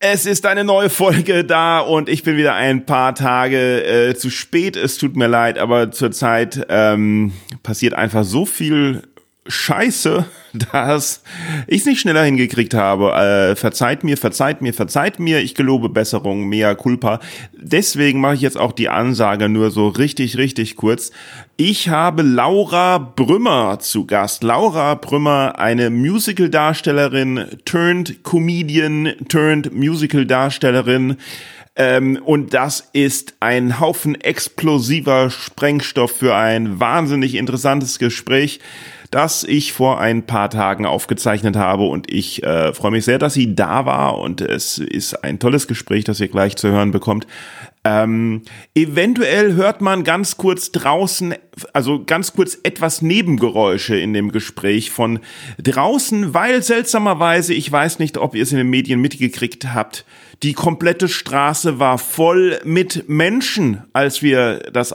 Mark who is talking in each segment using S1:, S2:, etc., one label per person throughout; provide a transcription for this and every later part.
S1: Es ist eine neue Folge da und ich bin wieder ein paar Tage äh, zu spät. Es tut mir leid, aber zurzeit ähm, passiert einfach so viel Scheiße, dass ich es nicht schneller hingekriegt habe. Äh, verzeiht mir, verzeiht mir, verzeiht mir. Ich gelobe Besserung, mehr culpa. Deswegen mache ich jetzt auch die Ansage nur so richtig, richtig kurz. Ich habe Laura Brümmer zu Gast. Laura Brümmer, eine Musical-Darstellerin, turned Comedian, turned Musical-Darstellerin. Ähm, und das ist ein Haufen explosiver Sprengstoff für ein wahnsinnig interessantes Gespräch das ich vor ein paar Tagen aufgezeichnet habe und ich äh, freue mich sehr, dass sie da war und es ist ein tolles Gespräch, das ihr gleich zu hören bekommt. Ähm, eventuell hört man ganz kurz draußen, also ganz kurz etwas Nebengeräusche in dem Gespräch von draußen, weil seltsamerweise, ich weiß nicht, ob ihr es in den Medien mitgekriegt habt, die komplette Straße war voll mit Menschen, als wir das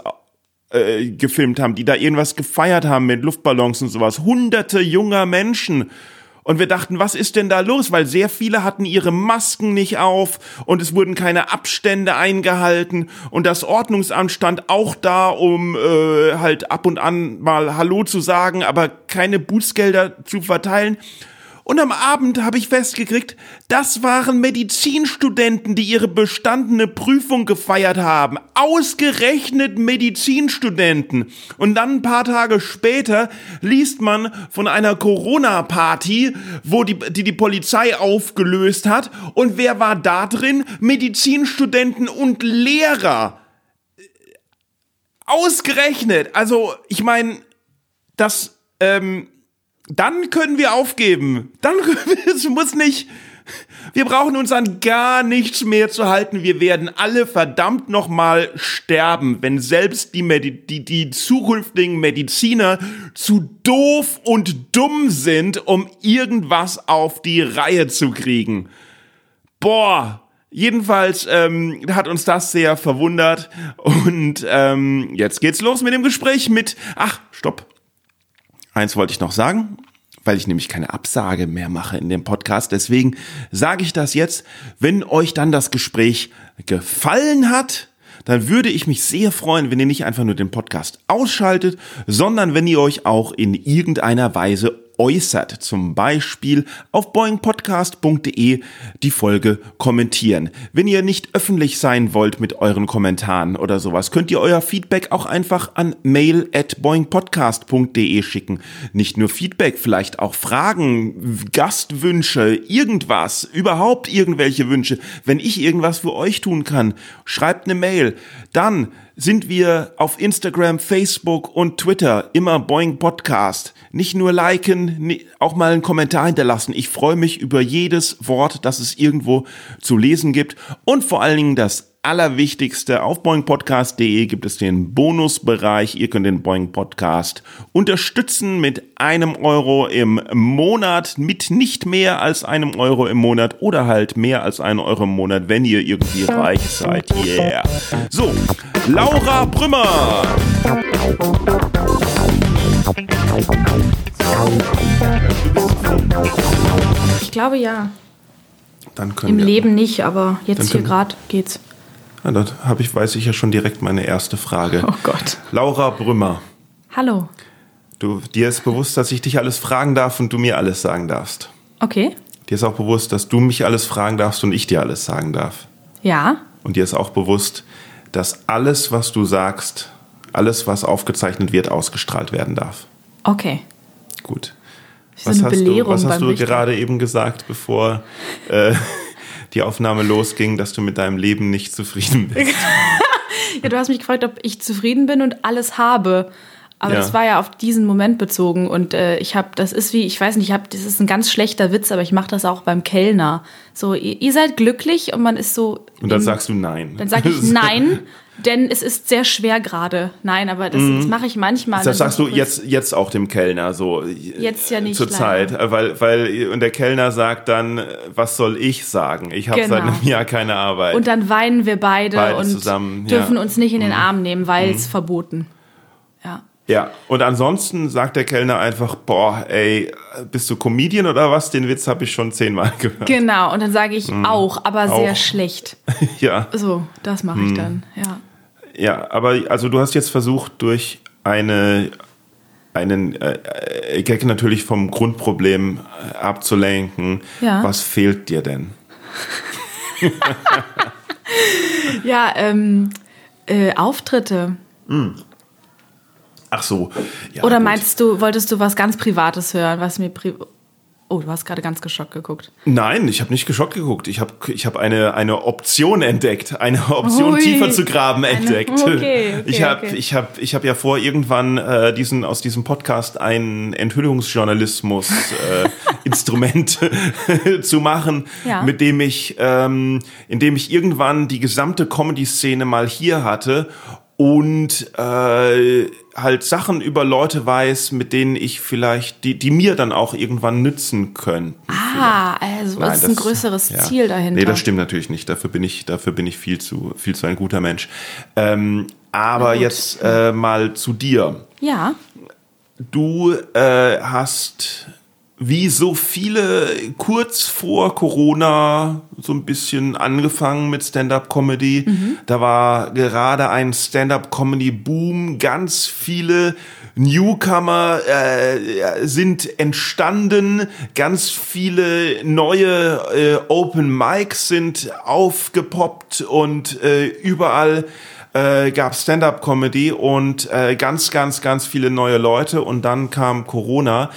S1: äh, gefilmt haben, die da irgendwas gefeiert haben mit Luftballons und sowas. Hunderte junger Menschen. Und wir dachten, was ist denn da los? Weil sehr viele hatten ihre Masken nicht auf und es wurden keine Abstände eingehalten und das Ordnungsamt stand auch da, um äh, halt ab und an mal Hallo zu sagen, aber keine Bußgelder zu verteilen. Und am Abend habe ich festgekriegt, das waren Medizinstudenten, die ihre bestandene Prüfung gefeiert haben. Ausgerechnet Medizinstudenten. Und dann ein paar Tage später liest man von einer Corona-Party, wo die, die die Polizei aufgelöst hat. Und wer war da drin? Medizinstudenten und Lehrer. Ausgerechnet. Also, ich meine, das, ähm, dann können wir aufgeben. Dann es muss nicht. Wir brauchen uns an gar nichts mehr zu halten. Wir werden alle verdammt nochmal sterben, wenn selbst die, Medi die, die zukünftigen Mediziner zu doof und dumm sind, um irgendwas auf die Reihe zu kriegen. Boah, Jedenfalls ähm, hat uns das sehr verwundert und ähm, jetzt geht's los mit dem Gespräch mit. Ach, stopp. Eins wollte ich noch sagen, weil ich nämlich keine Absage mehr mache in dem Podcast. Deswegen sage ich das jetzt. Wenn euch dann das Gespräch gefallen hat, dann würde ich mich sehr freuen, wenn ihr nicht einfach nur den Podcast ausschaltet, sondern wenn ihr euch auch in irgendeiner Weise äußert. Zum Beispiel auf boingpodcast.de die Folge kommentieren. Wenn ihr nicht öffentlich sein wollt mit euren Kommentaren oder sowas, könnt ihr euer Feedback auch einfach an mail at boingpodcast.de schicken. Nicht nur Feedback, vielleicht auch Fragen, Gastwünsche, irgendwas, überhaupt irgendwelche Wünsche. Wenn ich irgendwas für euch tun kann, schreibt eine Mail. Dann sind wir auf Instagram, Facebook und Twitter immer Boing Podcast. Nicht nur liken, auch mal einen Kommentar hinterlassen. Ich freue mich über jedes Wort, das es irgendwo zu lesen gibt. Und vor allen Dingen das Allerwichtigste, auf boingpodcast.de gibt es den Bonusbereich. Ihr könnt den Boing Podcast unterstützen mit einem Euro im Monat, mit nicht mehr als einem Euro im Monat oder halt mehr als einen Euro im Monat, wenn ihr irgendwie reich seid. Yeah. So, Laura Brümmer.
S2: Ich glaube ja.
S1: Dann können
S2: Im
S1: wir,
S2: Leben nicht, aber jetzt hier gerade geht's.
S1: Ja, dann habe ich, weiß ich ja schon direkt meine erste Frage.
S2: Oh Gott.
S1: Laura Brümmer,
S2: Hallo.
S1: du, dir ist bewusst, dass ich dich alles fragen darf und du mir alles sagen darfst.
S2: Okay.
S1: Dir ist auch bewusst, dass du mich alles fragen darfst und ich dir alles sagen darf.
S2: Ja.
S1: Und dir ist auch bewusst, dass alles, was du sagst, alles, was aufgezeichnet wird, ausgestrahlt werden darf.
S2: Okay.
S1: Gut.
S2: Ist eine
S1: hast du, was hast du gerade eben gesagt, bevor äh, die Aufnahme losging, dass du mit deinem Leben nicht zufrieden bist?
S2: Ja, du hast mich gefragt, ob ich zufrieden bin und alles habe. Aber
S1: Ja.
S2: das war ja auf diesen Moment bezogen und äh, ich habe, das ist wie, ich weiß nicht, ich habe, das ist ein ganz schlechter Witz, aber ich mache das auch beim Kellner. So, ihr, ihr seid glücklich und man ist so.
S1: Und dann
S2: im-
S1: sagst du nein.
S2: Dann sage ich nein, denn es ist sehr schwer gerade. Nein, aber das, das mache ich manchmal.
S1: Mhm. Das sagst du jetzt, jetzt auch dem Kellner so.
S2: Jetzt ja nicht,
S1: Zur
S2: leider.
S1: Zeit, weil, weil, und der Kellner sagt dann, was soll ich sagen? Ich habe
S2: Genau.
S1: seit einem Jahr keine Arbeit.
S2: Und dann weinen wir beide,
S1: Beide
S2: und
S1: zusammen,
S2: dürfen
S1: ja. Mhm.
S2: uns nicht in den Arm nehmen, weil es verboten. Ja.
S1: und ansonsten sagt der Kellner einfach, boah, ey, bist du Comedian oder was? Den Witz habe ich schon zehnmal gehört.
S2: Genau, und dann sage ich auch, aber sehr
S1: Mhm. Auch.
S2: schlecht.
S1: ja,
S2: So, das mache
S1: Mhm.
S2: ich dann, ja.
S1: ja, aber also du hast jetzt versucht, durch eine einen äh, äh, Gag natürlich vom Grundproblem äh, abzulenken.
S2: Ja.
S1: Was fehlt dir denn?
S2: Ja, ähm, äh, Auftritte.
S1: Ach so. Ja,
S2: Oder
S1: gut.
S2: meinst du, wolltest du was ganz Privates hören, was mir pri Oh, du hast gerade ganz geschockt geguckt.
S1: Nein, ich habe nicht geschockt geguckt. Ich habe ich hab eine, eine Option entdeckt, eine Option
S2: Ui.
S1: tiefer zu graben entdeckt.
S2: okay, okay,
S1: ich habe
S2: okay.
S1: ich hab, ich hab ja vor, irgendwann äh, diesen, aus diesem Podcast ein Enthüllungsjournalismus-Instrument zu machen,
S2: Ja.
S1: mit dem ich, ähm, in dem ich irgendwann die gesamte Comedy-Szene mal hier hatte und äh, halt Sachen über Leute weiß, mit denen ich vielleicht, die, die mir dann auch irgendwann nützen können.
S2: Ah, also
S1: Nein,
S2: ist ein größeres
S1: ja.
S2: Ziel dahinter.
S1: Nee, das stimmt natürlich nicht. Dafür bin ich, dafür bin ich viel zu, viel zu ein guter Mensch. Ähm, aber jetzt äh, mal zu dir.
S2: Ja,
S1: Du äh, hast wie so viele kurz vor Corona so ein bisschen angefangen mit Stand-up-Comedy. Da war gerade ein Stand-up-Comedy-Boom. Ganz viele Newcomer äh, sind entstanden. Ganz viele neue äh, Open Mics sind aufgepoppt und äh, überall äh, gab Stand-up-Comedy und äh, ganz, ganz, ganz viele neue Leute und dann kam Corona.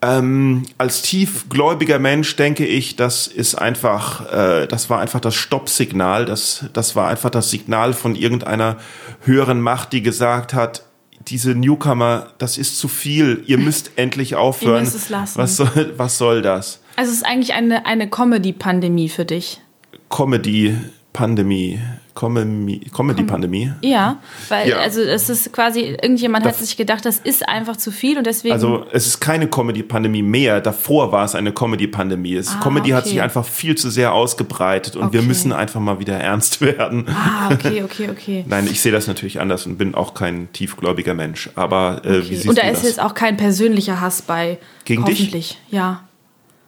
S1: Ähm, als tiefgläubiger Mensch denke ich, das ist einfach, äh, das war einfach das Stoppsignal, das, das war einfach das Signal von irgendeiner höheren Macht, die gesagt hat, diese Newcomer, das ist zu viel, ihr müsst endlich aufhören.
S2: müsst es lassen.
S1: Was soll, was soll das?
S2: also es ist eigentlich eine, eine Comedy-Pandemie für dich.
S1: Comedy-Pandemie, Comedy- Comedy-Pandemie.
S2: Ja, weil
S1: Ja.
S2: also es ist quasi, irgendjemand hat sich gedacht, das ist einfach zu viel und deswegen.
S1: Also es ist keine Comedy-Pandemie mehr. Davor war es eine Comedy-Pandemie. Es-
S2: Ah,
S1: Comedy hat
S2: okay.
S1: sich einfach viel zu sehr ausgebreitet und wir
S2: Okay.
S1: müssen einfach mal wieder ernst werden.
S2: ah, okay, okay, okay.
S1: Nein, ich sehe das natürlich anders und bin auch kein tiefgläubiger Mensch. Aber äh, wie
S2: okay.
S1: siehst
S2: Und da ist
S1: das?
S2: jetzt auch kein persönlicher Hass bei.
S1: Gegen dich?
S2: Hoffentlich, ja.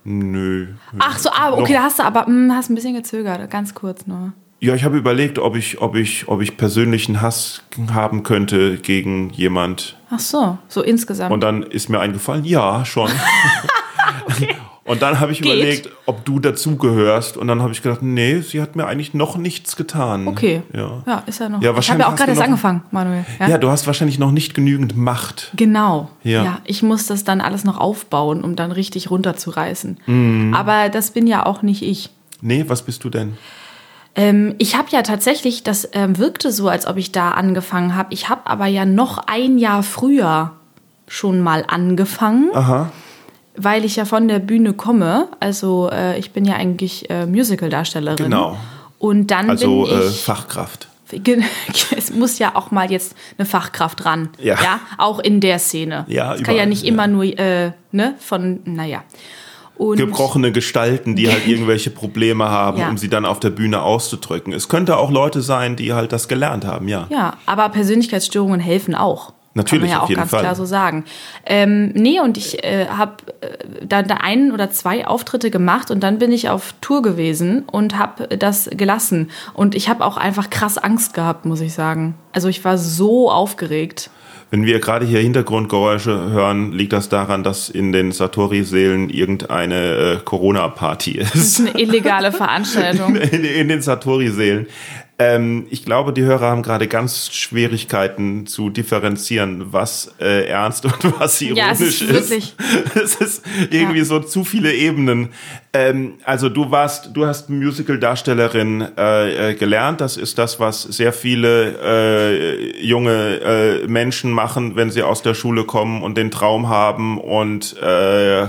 S1: Nö.
S2: Ach so, ah, okay,
S1: Noch-
S2: da hast du aber hm, hast ein bisschen gezögert, ganz kurz nur.
S1: Ja, ich habe überlegt, ob ich, ob ich, ob ich persönlichen Hass haben könnte gegen jemand.
S2: Ach so, so insgesamt.
S1: Und dann ist mir eingefallen, ja, schon. Und dann habe ich
S2: Geht.
S1: überlegt, ob du dazugehörst. Und dann habe ich gedacht, nee, sie hat mir eigentlich noch nichts getan.
S2: okay.
S1: Ja.
S2: ja, ist ja noch.
S1: Ja,
S2: ich habe
S1: wahrscheinlich
S2: ja auch gerade erst angefangen, Manuel. Ja?
S1: Ja, du hast wahrscheinlich noch nicht genügend Macht.
S2: Genau.
S1: Ja.
S2: Ja. ich muss das dann alles noch aufbauen, um dann richtig runterzureißen.
S1: Mhm.
S2: Aber das bin ja auch nicht ich.
S1: Nee, was bist du denn?
S2: Ähm, ich habe ja tatsächlich, das ähm, wirkte so, als ob ich da angefangen habe. Ich habe aber ja noch ein Jahr früher schon mal angefangen,
S1: Aha.
S2: weil ich ja von der Bühne komme. Also äh, ich bin ja eigentlich äh, Musical-Darstellerin.
S1: Genau.
S2: Und dann
S1: Also
S2: bin
S1: äh,
S2: ich.
S1: Fachkraft.
S2: Gen- Es muss ja auch mal jetzt eine Fachkraft ran.
S1: Ja.
S2: auch in der Szene.
S1: Ja,
S2: es kann ja nicht
S1: ja.
S2: immer nur, äh, ne, von, naja. Und
S1: Gebrochene Gestalten, die halt irgendwelche Probleme haben,
S2: Ja.
S1: um sie dann auf der Bühne auszudrücken. Es könnte auch Leute sein, die halt das gelernt haben, ja.
S2: Ja, aber Persönlichkeitsstörungen helfen auch.
S1: Natürlich,
S2: Kann man ja
S1: auf
S2: auch
S1: jeden
S2: ganz
S1: Fall.
S2: klar so sagen. Ähm, nee, und ich äh, habe äh, da, da einen oder zwei Auftritte gemacht und dann bin ich auf Tour gewesen und habe das gelassen. Und ich habe auch einfach krass Angst gehabt, muss ich sagen. Also ich war so aufgeregt.
S1: Wenn wir gerade hier Hintergrundgeräusche hören, liegt das daran, dass in den Satori-Seelen irgendeine äh, Corona-Party
S2: Das
S1: ist.
S2: ist eine illegale Veranstaltung.
S1: in, in den Satori-Seelen. Ähm, ich glaube, die Hörer haben gerade ganz Schwierigkeiten zu differenzieren, was äh, ernst und was ironisch
S2: Ja, es ist wirklich-
S1: Es ist irgendwie
S2: Ja.
S1: so zu viele Ebenen. Ähm, also du warst, du hast Musical-Darstellerin äh, äh, gelernt. Das ist das, was sehr viele äh, junge äh, Menschen machen, wenn sie aus der Schule kommen und den Traum haben und äh,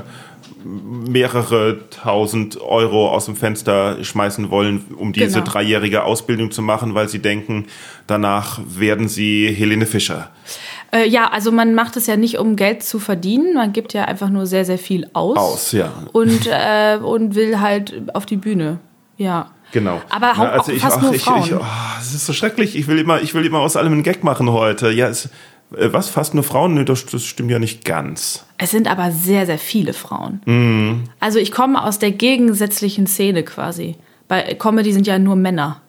S1: mehrere tausend Euro aus dem Fenster schmeißen wollen, um diese
S2: Genau.
S1: dreijährige Ausbildung zu machen, weil sie denken, danach werden sie Helene Fischer.
S2: Äh, ja, also man macht es ja nicht, um Geld zu verdienen. Man gibt ja einfach nur sehr, sehr viel aus.
S1: Aus, ja.
S2: Und, äh, und will halt auf die Bühne. Ja.
S1: Genau.
S2: Aber hau- auch fast nur
S1: ich,
S2: Frauen.
S1: Ich, oh, es ist so schrecklich. Ich will immer, ich will immer aus allem einen Gag machen heute. Ja, es, was? Fast nur Frauen? Nö, das, das stimmt ja nicht ganz.
S2: Es sind aber sehr, sehr viele Frauen.
S1: Mhm.
S2: Also ich komme aus der gegensätzlichen Szene quasi. Bei Comedy sind ja nur Männer.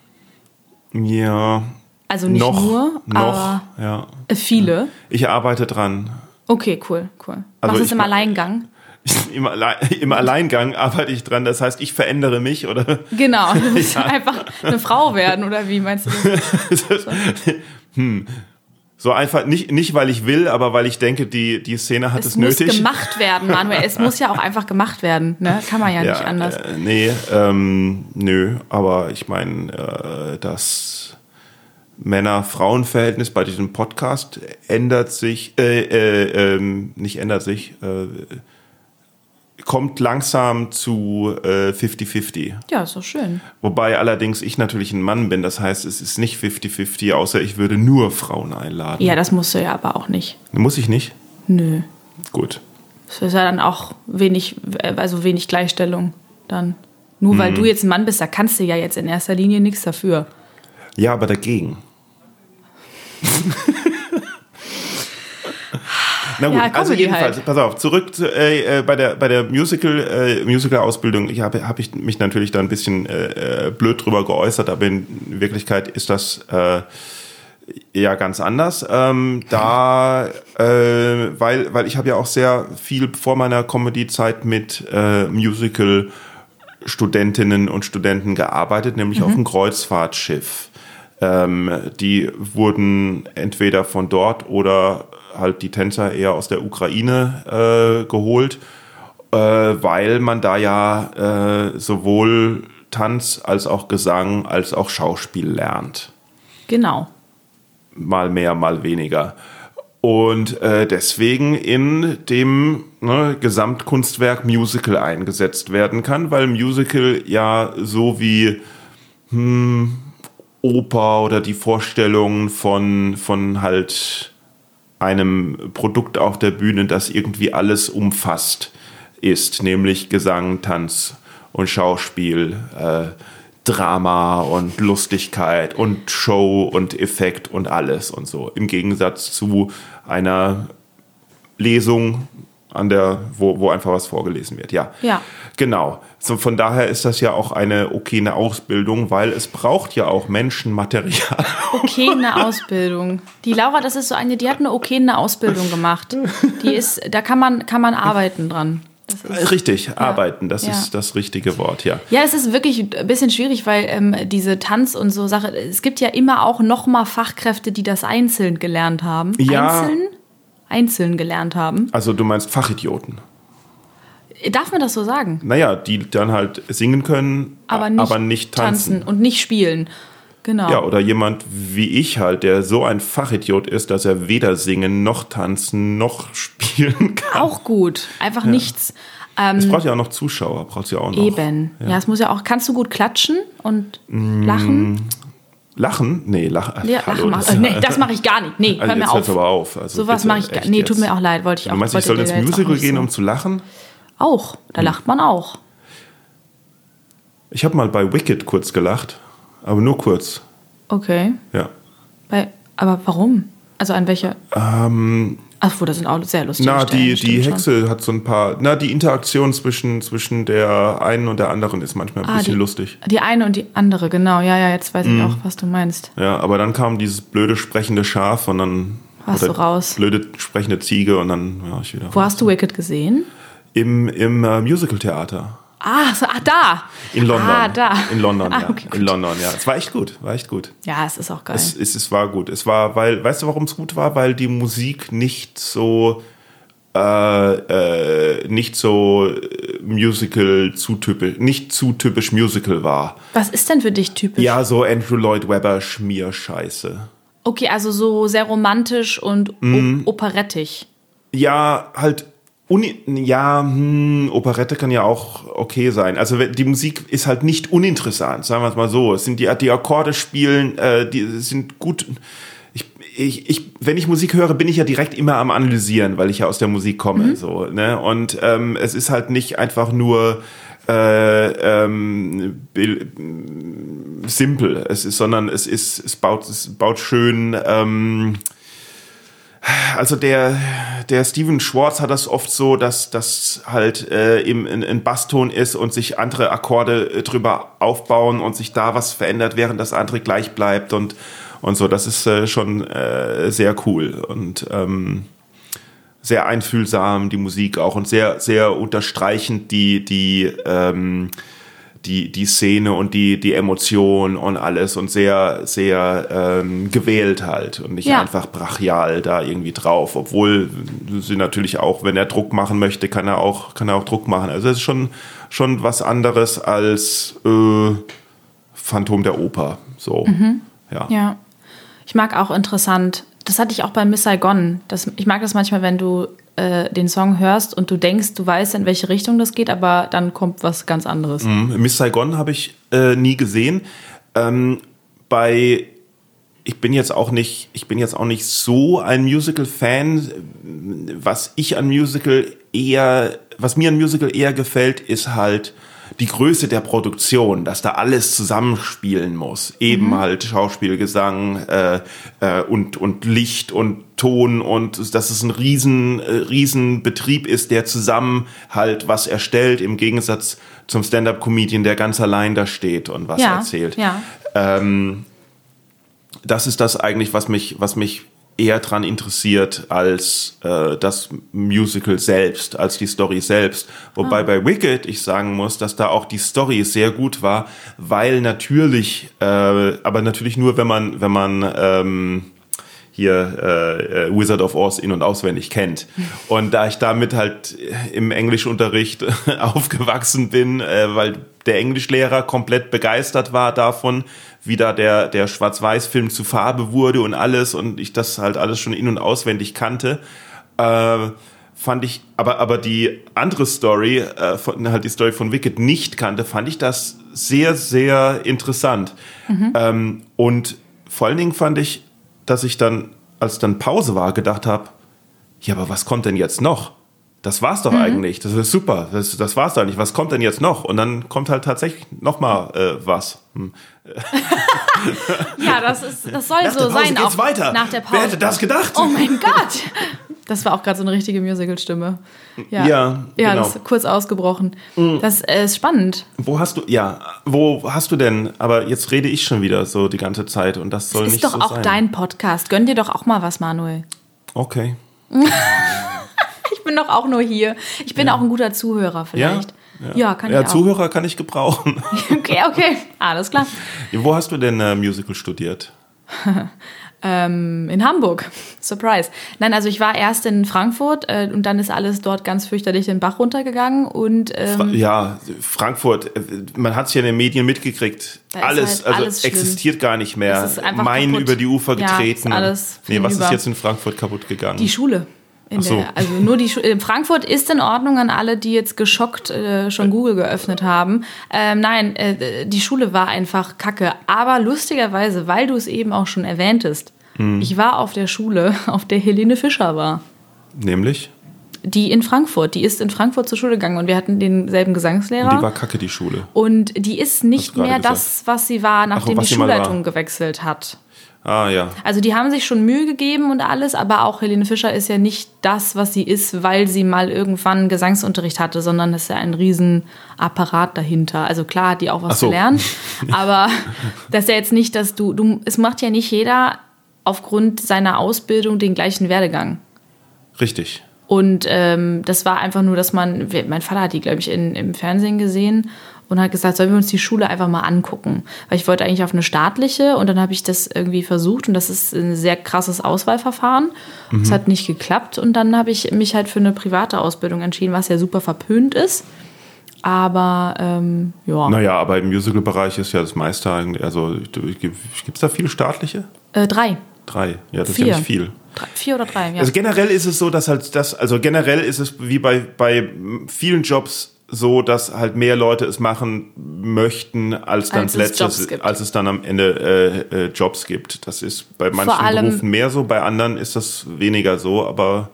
S1: Ja.
S2: Also nicht
S1: noch,
S2: nur,
S1: noch,
S2: aber
S1: ja.
S2: äh, viele.
S1: Ich arbeite dran.
S2: Okay, cool, cool.
S1: Also
S2: Machst du es im Alleingang?
S1: Im, Alle Im Alleingang arbeite ich dran. Das heißt, ich verändere mich, oder?
S2: Genau, du musst einfach eine Frau werden, oder wie meinst du das?
S1: So einfach, nicht, nicht weil ich will, aber weil ich denke, die, die Szene hat es,
S2: Es muss
S1: nötig.
S2: gemacht werden, Manuel. Es muss ja auch einfach gemacht werden. Ne? Kann man ja, nicht anders.
S1: Äh, nee, ähm, nö, aber ich meine, äh, das Männer-Frauen-Verhältnis bei diesem Podcast ändert sich, äh, äh, ähm, nicht ändert sich, äh, kommt langsam zu äh, 50-50.
S2: Ja, ist doch schön.
S1: Wobei allerdings ich natürlich ein Mann bin, das heißt, es ist nicht 50-50, außer ich würde nur Frauen einladen.
S2: Ja, das musst du ja aber auch nicht.
S1: Muss ich nicht?
S2: Nö.
S1: Gut.
S2: Das ist ja dann auch wenig, also wenig Gleichstellung dann. Nur
S1: Mhm.
S2: weil du jetzt ein Mann bist, da kannst du ja jetzt in erster Linie nichts dafür.
S1: Ja, aber dagegen. Na gut,
S2: Ja,
S1: also jedenfalls,
S2: halt.
S1: pass auf, zurück zu, äh, äh, bei der bei der Musical äh, Musical Ausbildung. Ich habe habe ich mich natürlich da ein bisschen äh, äh, blöd drüber geäußert, aber in Wirklichkeit ist das äh, ja ganz anders. Ähm, da, äh, weil weil ich habe ja auch sehr viel vor meiner Comedy-Zeit mit äh, Musical Studentinnen und Studenten gearbeitet, nämlich auf einem Kreuzfahrtschiff. Ähm, die wurden entweder von dort oder halt die Tänzer eher aus der Ukraine äh, geholt, äh, weil man da ja äh, sowohl Tanz als auch Gesang als auch Schauspiel lernt
S2: Genau.
S1: mal mehr, mal weniger. Und äh, deswegen in dem ne, Gesamtkunstwerk Musical eingesetzt werden kann, weil Musical ja so wie hm, Oper oder die Vorstellung von, von halt einem Produkt auf der Bühne, das irgendwie alles umfasst ist, nämlich Gesang, Tanz und Schauspiel, äh, Drama und Lustigkeit und Show und Effekt und alles und so. Im Gegensatz zu einer Lesung, an der, wo, wo einfach was vorgelesen wird. Ja.
S2: Ja.
S1: Genau. So, von daher ist das ja auch eine okay eine Ausbildung, weil es braucht ja auch Menschenmaterial.
S2: Okay, eine Ausbildung. Die Laura, das ist so eine, die hat eine okay eine Ausbildung gemacht. Die ist, da kann man, kann man arbeiten dran. Ist,
S1: Richtig, arbeiten, das
S2: Ja.
S1: ist das richtige Wort, ja.
S2: ja, es ist wirklich ein bisschen schwierig, weil ähm, diese Tanz und so Sache, es gibt ja immer auch noch mal Fachkräfte, die das einzeln gelernt haben.
S1: Ja.
S2: Einzeln? Einzeln gelernt haben.
S1: Also du meinst Fachidioten.
S2: Darf man das so sagen?
S1: Naja, die dann halt singen können,
S2: Aber nicht,
S1: aber nicht tanzen.
S2: und nicht spielen. Genau.
S1: Ja, oder jemand wie ich halt, der so ein Fachidiot ist, dass er weder singen noch tanzen noch spielen kann.
S2: Auch gut. Einfach nichts.
S1: Es braucht ja auch noch Zuschauer, braucht ja auch noch.
S2: Eben. Ja. es muss ja auch. Kannst du gut klatschen und lachen?
S1: Lachen? Nee, lachen.
S2: Ja,
S1: hallo,
S2: lachen
S1: das-
S2: äh, nee, das mache ich gar nicht. Nee,
S1: also
S2: hör mir auf.
S1: aber auf. Also
S2: Sowas mache ich gar
S1: echt
S2: Nee, tut mir auch leid, wollte ich auch
S1: Du meinst, ich soll ins Musical
S2: nicht
S1: gehen,
S2: so-
S1: um zu lachen?
S2: Auch, da lacht man auch.
S1: Ich habe mal bei Wicked kurz gelacht, aber nur kurz.
S2: Okay.
S1: Ja.
S2: Bei, aber warum? Also an welcher?
S1: Ähm,
S2: Ach, wo, das sind auch sehr lustige
S1: na,
S2: Stellen,
S1: die, die
S2: stimmt schon.
S1: Hexe hat so ein paar. Na, die Interaktion zwischen, zwischen der einen und der anderen ist manchmal ein
S2: Ah,
S1: bisschen
S2: die,
S1: lustig.
S2: Die eine und die andere, genau. Ja, ja, jetzt weiß ich
S1: Mhm.
S2: auch, was du meinst.
S1: Ja, aber dann kam dieses blöde sprechende Schaf und dann.
S2: Warst du raus?
S1: Blöde sprechende Ziege und dann war ich wieder.
S2: Wo hast du Wicked gesehen?
S1: Im, im äh, Musical-Theater.
S2: Ah, so, ah, da.
S1: In London.
S2: Ah, da.
S1: In London,
S2: Ah,
S1: ja.
S2: okay,
S1: in London, ja. Es war echt gut, war echt gut.
S2: Ja, es ist auch geil.
S1: Es, es, es war gut. Es war, weil, weißt du, warum es gut war? Weil die Musik nicht so, äh, äh, nicht so äh, Musical zu typisch, nicht zu typisch Musical war.
S2: Was ist denn für dich typisch?
S1: Ja, so Andrew Lloyd Webber Schmierscheiße.
S2: Okay, also so sehr romantisch und o- operettig.
S1: Ja, halt. Uni ja, hm, Operette kann ja auch okay sein. Also die Musik ist halt nicht uninteressant, sagen wir es mal so. Es sind die, die Akkorde spielen, äh, die sind gut. Ich, ich, ich, wenn ich Musik höre, bin ich ja direkt immer am analysieren, weil ich ja aus der Musik komme. So, ne? Und ähm, es ist halt nicht einfach nur äh, ähm, simpel. Es ist, sondern es ist, es baut, es baut schön. Ähm, also der, der Steven Schwartz hat das oft so, dass das halt äh, im, in, in Basston ist und sich andere Akkorde äh, drüber aufbauen und sich da was verändert, während das andere gleich bleibt und, und so. Das ist äh, schon äh, sehr cool und ähm, sehr einfühlsam, die Musik auch und sehr, sehr unterstreichend die, die, ähm, die, die Szene und die, die Emotion und alles und sehr, sehr ähm, gewählt halt und nicht
S2: Ja.
S1: einfach brachial da irgendwie drauf. Obwohl sie natürlich auch, wenn er Druck machen möchte, kann er auch, kann er auch Druck machen. Also es ist schon, schon was anderes als äh, Phantom der Oper. So. Ja.
S2: Ja. Ich mag auch interessant, das hatte ich auch bei Miss Saigon. Das, ich mag das manchmal, wenn du äh, den Song hörst und du denkst, du weißt, in welche Richtung das geht, aber dann kommt was ganz anderes.
S1: Mhm. Miss Saigon habe ich äh, nie gesehen. Ähm, bei ich bin jetzt auch nicht, ich bin jetzt auch nicht so ein Musical-Fan. Was ich an Musical eher, was mir an Musical eher gefällt, ist halt die Größe der Produktion, dass da alles zusammenspielen muss. Eben halt Schauspiel, Gesang äh, äh, und, und Licht und Ton und dass es ein riesen, äh, riesen Betrieb ist, der zusammen halt was erstellt, im Gegensatz zum Stand-Up-Comedian, der ganz allein da steht und was
S2: Ja,
S1: erzählt
S2: ja.
S1: ähm, das ist das eigentlich, was mich, was mich eher dran interessiert als äh, das Musical selbst, als die Story selbst. Wobei
S2: Ah.
S1: bei Wicked ich sagen muss, dass da auch die Story sehr gut war, weil natürlich, äh, aber natürlich nur, wenn man, wenn man ähm, hier äh, äh, Wizard of Oz in- und auswendig kennt. Und da ich damit halt im Englischunterricht aufgewachsen bin, äh, weil der Englischlehrer komplett begeistert war davon, wie da der, der Schwarz-Weiß-Film zu Farbe wurde und alles und ich das halt alles schon in- und auswendig kannte, äh, fand ich, aber, aber die andere Story, äh, von, halt die Story von Wicked nicht kannte, fand ich das sehr, sehr interessant. Ähm, und vor allen Dingen fand ich, dass ich dann, als dann Pause war, gedacht habe, ja, aber was kommt denn jetzt noch? Das war's doch eigentlich. Das ist super. Das, das war's doch nicht. Was kommt denn jetzt noch? Und dann kommt halt tatsächlich noch mal äh, was. Hm.
S2: Ja, das, ist, das soll
S1: Nach
S2: so sein.
S1: geht's
S2: auch
S1: weiter.
S2: Nach der Pause.
S1: Wer hätte das gedacht?
S2: Oh mein Gott! Das war auch gerade so eine richtige Musical-Stimme. Ja,
S1: Ja,
S2: ja
S1: genau.
S2: das ist kurz ausgebrochen. Das äh, ist spannend.
S1: Wo hast du, ja, wo hast du denn, aber jetzt rede ich schon wieder so die ganze Zeit und das soll
S2: Ist
S1: nicht
S2: doch
S1: so
S2: auch
S1: sein.
S2: dein Podcast. Gönn dir doch auch mal was, Manuel.
S1: Okay.
S2: Ich bin doch auch nur hier. Ich bin auch ein guter Zuhörer
S1: Ja?
S2: vielleicht. Ja, kann ich
S1: ja,
S2: auch.
S1: Zuhörer kann ich gebrauchen.
S2: Okay, okay. Alles klar.
S1: wo hast du denn äh, Musical studiert?
S2: Ähm, in Hamburg. Surprise. Nein, also ich war erst in Frankfurt äh, und dann ist alles dort ganz fürchterlich den Bach runtergegangen und ähm,
S1: Fra ja, Frankfurt, äh, man hat es ja in den Medien mitgekriegt. Alles,
S2: halt
S1: also
S2: alles schlimm.
S1: existiert gar nicht mehr.
S2: Es ist einfach
S1: Main
S2: kaputt.
S1: über die Ufer
S2: Ja,
S1: getreten.
S2: ist alles
S1: nee, was ist jetzt in Frankfurt kaputt gegangen?
S2: die Schule.
S1: Ach so.
S2: der, also nur die Schule. Frankfurt ist in Ordnung an alle, die jetzt geschockt äh, schon Google geöffnet haben. Ähm, nein, äh, die Schule war einfach kacke. Aber lustigerweise, weil du es eben auch schon erwähntest,
S1: Hm.
S2: ich war auf der Schule, auf der Helene Fischer war.
S1: Nämlich?
S2: Die in Frankfurt, die ist in Frankfurt zur Schule gegangen und wir hatten denselben Gesangslehrer.
S1: Die war kacke, die Schule.
S2: und die ist nicht mehr
S1: gesagt.
S2: das, was sie war, nachdem
S1: was
S2: die
S1: war.
S2: Schulleitung gewechselt hat.
S1: Ah, ja.
S2: Also die haben sich schon Mühe gegeben und alles, aber auch Helene Fischer ist ja nicht das, was sie ist, weil sie mal irgendwann Gesangsunterricht hatte, sondern es ist ja ein riesen Apparat dahinter. Also klar hat die auch was
S1: so.
S2: gelernt, aber das ist ja jetzt nicht, dass du, du, es macht ja nicht jeder aufgrund seiner Ausbildung den gleichen Werdegang.
S1: Richtig.
S2: Und ähm, das war einfach nur, dass man, mein Vater hat die, glaube ich, in, im Fernsehen gesehen und hat gesagt, sollen wir uns die Schule einfach mal angucken. Weil ich wollte eigentlich auf eine staatliche und dann habe ich das irgendwie versucht und das ist ein sehr krasses Auswahlverfahren. Es
S1: Mhm.
S2: hat nicht geklappt und dann habe ich mich halt für eine private Ausbildung entschieden, was ja super verpönt ist. Aber ähm, ja,
S1: Naja, aber im Musical-Bereich ist ja das meiste eigentlich, also gibt es da viele staatliche?
S2: äh, drei.
S1: Drei. Ja, das ist
S2: Vier.
S1: ja nicht viel.
S2: Drei, vier oder drei, ja.
S1: Also generell ist es so, dass halt das, also generell ist es wie bei, bei vielen Jobs so, dass halt mehr Leute es machen möchten, als dann
S2: Als es
S1: letztes, als es dann am Ende äh, äh, Jobs gibt. Das ist bei manchen Berufen mehr so, bei anderen ist das weniger so, aber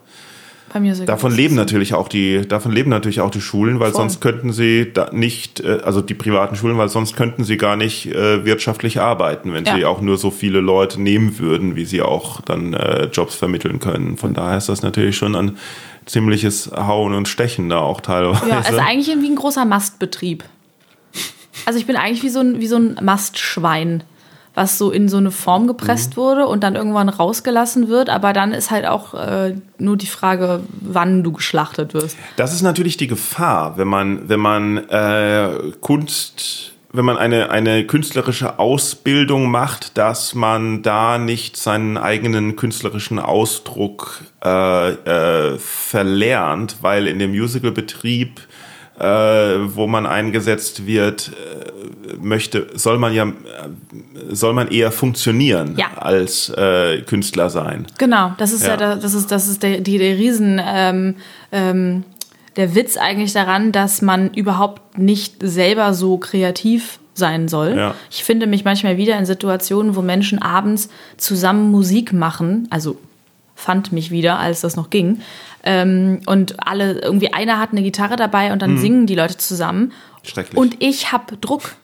S2: Bei mir
S1: davon leben natürlich auch die, davon leben natürlich auch die Schulen, weil
S2: Voll.
S1: sonst könnten sie da nicht, äh, also die privaten Schulen, weil sonst könnten sie gar nicht äh, wirtschaftlich arbeiten, wenn
S2: Ja.
S1: sie auch nur so viele Leute nehmen würden, wie sie auch dann äh, Jobs vermitteln können. Von daher ist das natürlich schon ein ziemliches Hauen und Stechen da auch teilweise.
S2: Ja, also eigentlich wie ein großer Mastbetrieb. Also ich bin eigentlich wie so ein, wie so ein Mastschwein, was so in so eine Form gepresst
S1: Mhm.
S2: wurde und dann irgendwann rausgelassen wird. Aber dann ist halt auch äh, nur die Frage, wann du geschlachtet wirst.
S1: Das ist natürlich die Gefahr, wenn man, wenn man äh, Kunst, wenn man eine, eine künstlerische Ausbildung macht, dass man da nicht seinen eigenen künstlerischen Ausdruck äh, äh, verlernt, weil in dem Musicalbetrieb äh, wo man eingesetzt wird, äh, möchte, soll man ja, äh, soll man eher funktionieren
S2: Ja.
S1: als äh, Künstler sein.
S2: Genau, das ist ja,
S1: Ja.
S2: da- das ist, das ist der, die, der Riesen, ähm, ähm, der Witz eigentlich daran, dass man überhaupt nicht selber so kreativ sein soll.
S1: Ja.
S2: Ich finde mich manchmal wieder in Situationen, wo Menschen abends zusammen Musik machen, also fand mich wieder, als das noch ging. Ähm, und alle, irgendwie einer hat eine Gitarre dabei und dann singen die Leute zusammen.
S1: Schrecklich.
S2: Und ich habe Druck.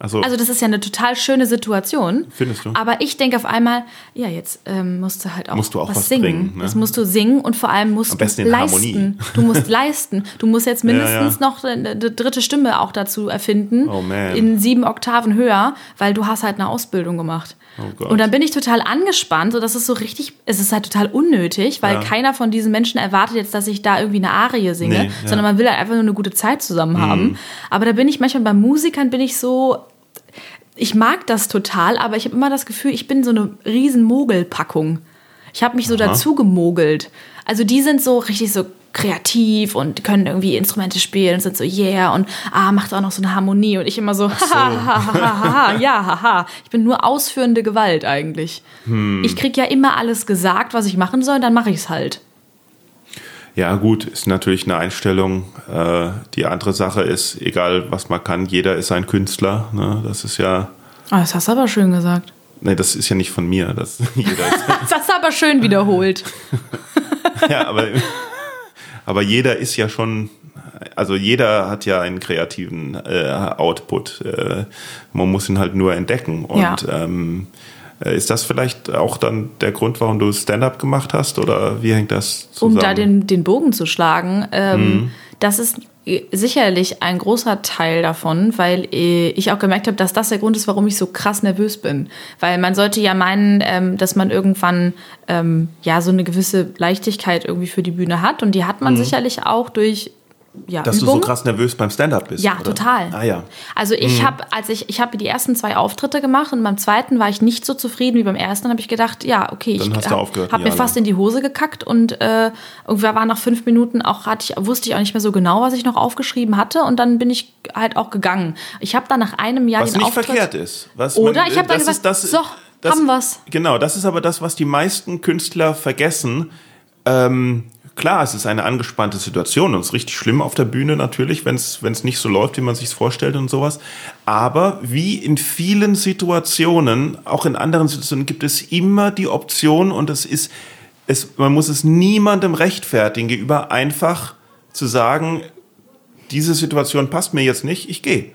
S1: Also,
S2: Also das ist ja eine total schöne Situation.
S1: Findest du?
S2: Aber ich denke auf einmal, ja, jetzt ähm, musst du halt auch,
S1: Musst du auch
S2: was,
S1: was
S2: singen.
S1: bringen, ne?
S2: Jetzt musst du singen und vor allem musst
S1: Am besten
S2: du leisten.
S1: Harmonie.
S2: Du musst leisten. Du musst jetzt mindestens
S1: Ja,
S2: noch eine, dritte Stimme auch dazu erfinden.
S1: Oh, man.
S2: In sieben Oktaven höher, weil du hast halt eine Ausbildung gemacht.
S1: Oh Gott.
S2: Und dann bin ich total angespannt. So, das ist so richtig, es ist halt total unnötig, weil
S1: Ja.
S2: keiner von diesen Menschen erwartet jetzt, dass ich da irgendwie eine Arie singe,
S1: Nee, ja. Mhm.
S2: sondern man will halt einfach nur eine gute Zeit zusammen haben. Aber da bin ich manchmal bei Musikern bin ich so, ich mag das total, aber ich habe immer das Gefühl, ich bin so eine riesen Mogelpackung. Ich habe mich so dazu gemogelt. Also die sind so richtig so kreativ und können irgendwie Instrumente spielen und sind so yeah und ah macht auch noch so eine Harmonie und ich immer so haha ja haha ich bin nur ausführende Gewalt eigentlich. Ich krieg ja immer alles gesagt, was ich machen soll, dann mache ich es halt.
S1: Ja, gut, ist natürlich eine Einstellung. Äh, die andere Sache ist, egal was man kann, jeder ist ein Künstler. Ne? Das ist ja,
S2: Ah, das hast du aber schön gesagt.
S1: nee, das ist ja nicht von mir. Das,
S2: Das hast du aber schön wiederholt.
S1: ja, aber, aber jeder ist ja schon, also jeder hat ja einen kreativen äh, Output. Äh, man muss ihn halt nur entdecken. Und
S2: Ja.
S1: ähm, äh, ist das vielleicht auch dann der Grund, warum du Stand-up gemacht hast? Oder wie hängt das zusammen?
S2: um da den, den Bogen zu schlagen, ähm, das ist äh, sicherlich ein großer Teil davon, weil äh, ich auch gemerkt habe, dass das der Grund ist, warum ich so krass nervös bin. Weil man sollte ja meinen, ähm, dass man irgendwann ähm, ja so eine gewisse Leichtigkeit irgendwie für die Bühne hat und die hat man sicherlich auch durch ja,
S1: Dass
S2: Übung.
S1: du so krass nervös beim Stand-up bist?
S2: Ja,
S1: oder?
S2: total.
S1: Ah ja.
S2: Also ich habe, als ich, ich habe die ersten zwei Auftritte gemacht und beim zweiten war ich nicht so zufrieden wie beim ersten. Habe ich gedacht, ja, okay,
S1: Dann
S2: ich habe mir
S1: ja,
S2: fast in die Hose gekackt und äh, irgendwann war nach fünf Minuten auch, hatte ich, wusste ich auch nicht mehr so genau, was ich noch aufgeschrieben hatte und dann bin ich halt auch gegangen. Ich habe dann nach einem Jahr
S1: Was
S2: den
S1: nicht
S2: Auftritt,
S1: verkehrt ist. Was
S2: Oder
S1: man-
S2: ich habe dann
S1: das
S2: gesagt,
S1: ist das-
S2: so,
S1: das-
S2: haben wir's.
S1: Genau, das ist aber das, was die meisten Künstler vergessen. Ähm, klar, es ist eine angespannte Situation und es ist richtig schlimm auf der Bühne natürlich, wenn es nicht so läuft, wie man sich vorstellt und sowas. Aber wie in vielen Situationen, auch in anderen Situationen, gibt es immer die Option und es ist, es, man muss es niemandem rechtfertigen gegenüber, einfach zu sagen, diese Situation passt mir jetzt nicht, ich gehe.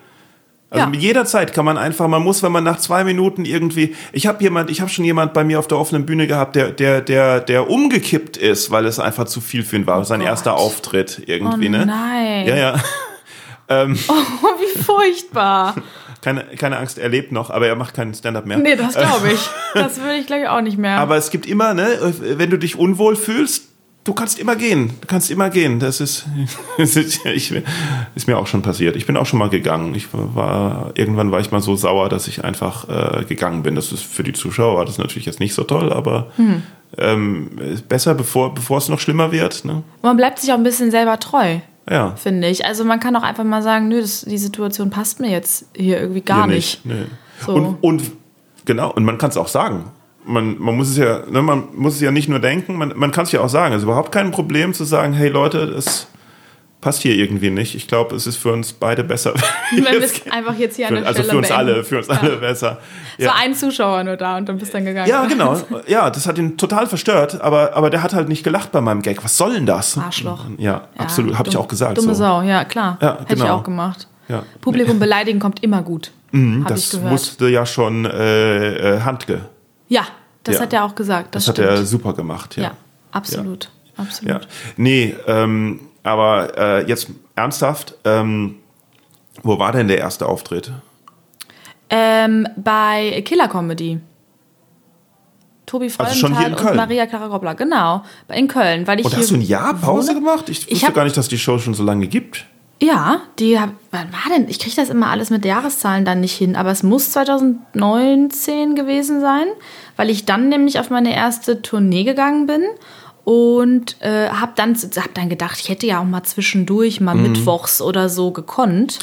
S1: Also
S2: Ja.
S1: jederzeit kann man einfach, man muss, wenn man nach zwei Minuten irgendwie, ich habe jemand, ich habe schon jemand bei mir auf der offenen Bühne gehabt, der, der, der, der umgekippt ist, weil es einfach zu viel für ihn war, sein
S2: Gott.
S1: erster Auftritt irgendwie,
S2: Oh
S1: ne?
S2: nein.
S1: Ja, ja.
S2: Oh, wie furchtbar.
S1: Keine, keine Angst, er lebt noch, aber er macht keinen Stand-up mehr.
S2: Nee, das glaube ich. Das würde ich, glaube ich, auch nicht mehr.
S1: Aber es gibt immer, ne, wenn du dich unwohl fühlst, du kannst immer gehen. Du kannst immer gehen. Das ist, das ist, ich, ist mir auch schon passiert. Ich bin auch schon mal gegangen. Ich war, irgendwann war ich mal so sauer, dass ich einfach äh, gegangen bin. Das ist für die Zuschauer, das ist natürlich jetzt nicht so toll, aber
S2: Hm.
S1: ähm, besser, bevor, bevor es noch schlimmer wird. Ne?
S2: Man bleibt sich auch ein bisschen selber treu,
S1: Ja.
S2: finde ich. Also man kann auch einfach mal sagen, nö, das, die Situation passt mir jetzt hier irgendwie gar
S1: Hier
S2: nicht.
S1: Nee.
S2: So.
S1: Und, und genau, und man kann es auch sagen. Man, man muss es ja, ne, man muss es ja nicht nur denken, man, man kann es ja auch sagen. Es ist überhaupt kein Problem zu sagen, hey Leute, das passt hier irgendwie nicht. Ich glaube, es ist für uns beide besser.
S2: Wenn wir es einfach jetzt hier an
S1: für,
S2: der
S1: also
S2: Stelle
S1: für uns
S2: beenden.
S1: alle, für uns alle besser.
S2: Es
S1: Ja.
S2: war ein Zuschauer nur da und dann bist du dann gegangen.
S1: ja, genau. Ja, das hat ihn total verstört, aber, aber der hat halt nicht gelacht bei meinem Gag. Was soll denn das?
S2: Arschloch.
S1: Ja,
S2: Ja,
S1: absolut. Habe ich auch gesagt.
S2: Dumme
S1: so.
S2: Sau, ja, klar.
S1: Ja,
S2: Hätte ich
S1: genau.
S2: auch gemacht.
S1: Ja.
S2: Publikum beleidigen kommt immer gut.
S1: Mhm,
S2: ich
S1: das wusste ja schon äh, äh, Handke.
S2: Ja, das
S1: Ja.
S2: hat er auch gesagt. Das,
S1: Das, hat er super gemacht.
S2: ja, absolut.
S1: Ja.
S2: Absolut.
S1: Nee, ähm, aber äh, jetzt ernsthaft, ähm, wo war denn der erste Auftritt?
S2: Ähm, bei Killer Comedy. Tobi
S1: Also
S2: Freudenthal
S1: in
S2: und? Maria Clara Gobbler, genau. In Köln, weil ich
S1: Und
S2: hier
S1: hast du ein Jahr Pause
S2: wohne.
S1: gemacht? Ich
S2: Ich
S1: wusste
S2: hab-
S1: gar nicht, dass die Show schon so lange gibt.
S2: Ja, die hab, wann war denn? Ich kriege das immer alles mit Jahreszahlen dann nicht hin, aber es muss 2019 gewesen sein, weil ich dann nämlich auf meine erste Tournee gegangen bin und äh, habe dann, hab dann gedacht, ich hätte ja auch mal zwischendurch mal
S1: Mhm.
S2: mittwochs oder so gekonnt,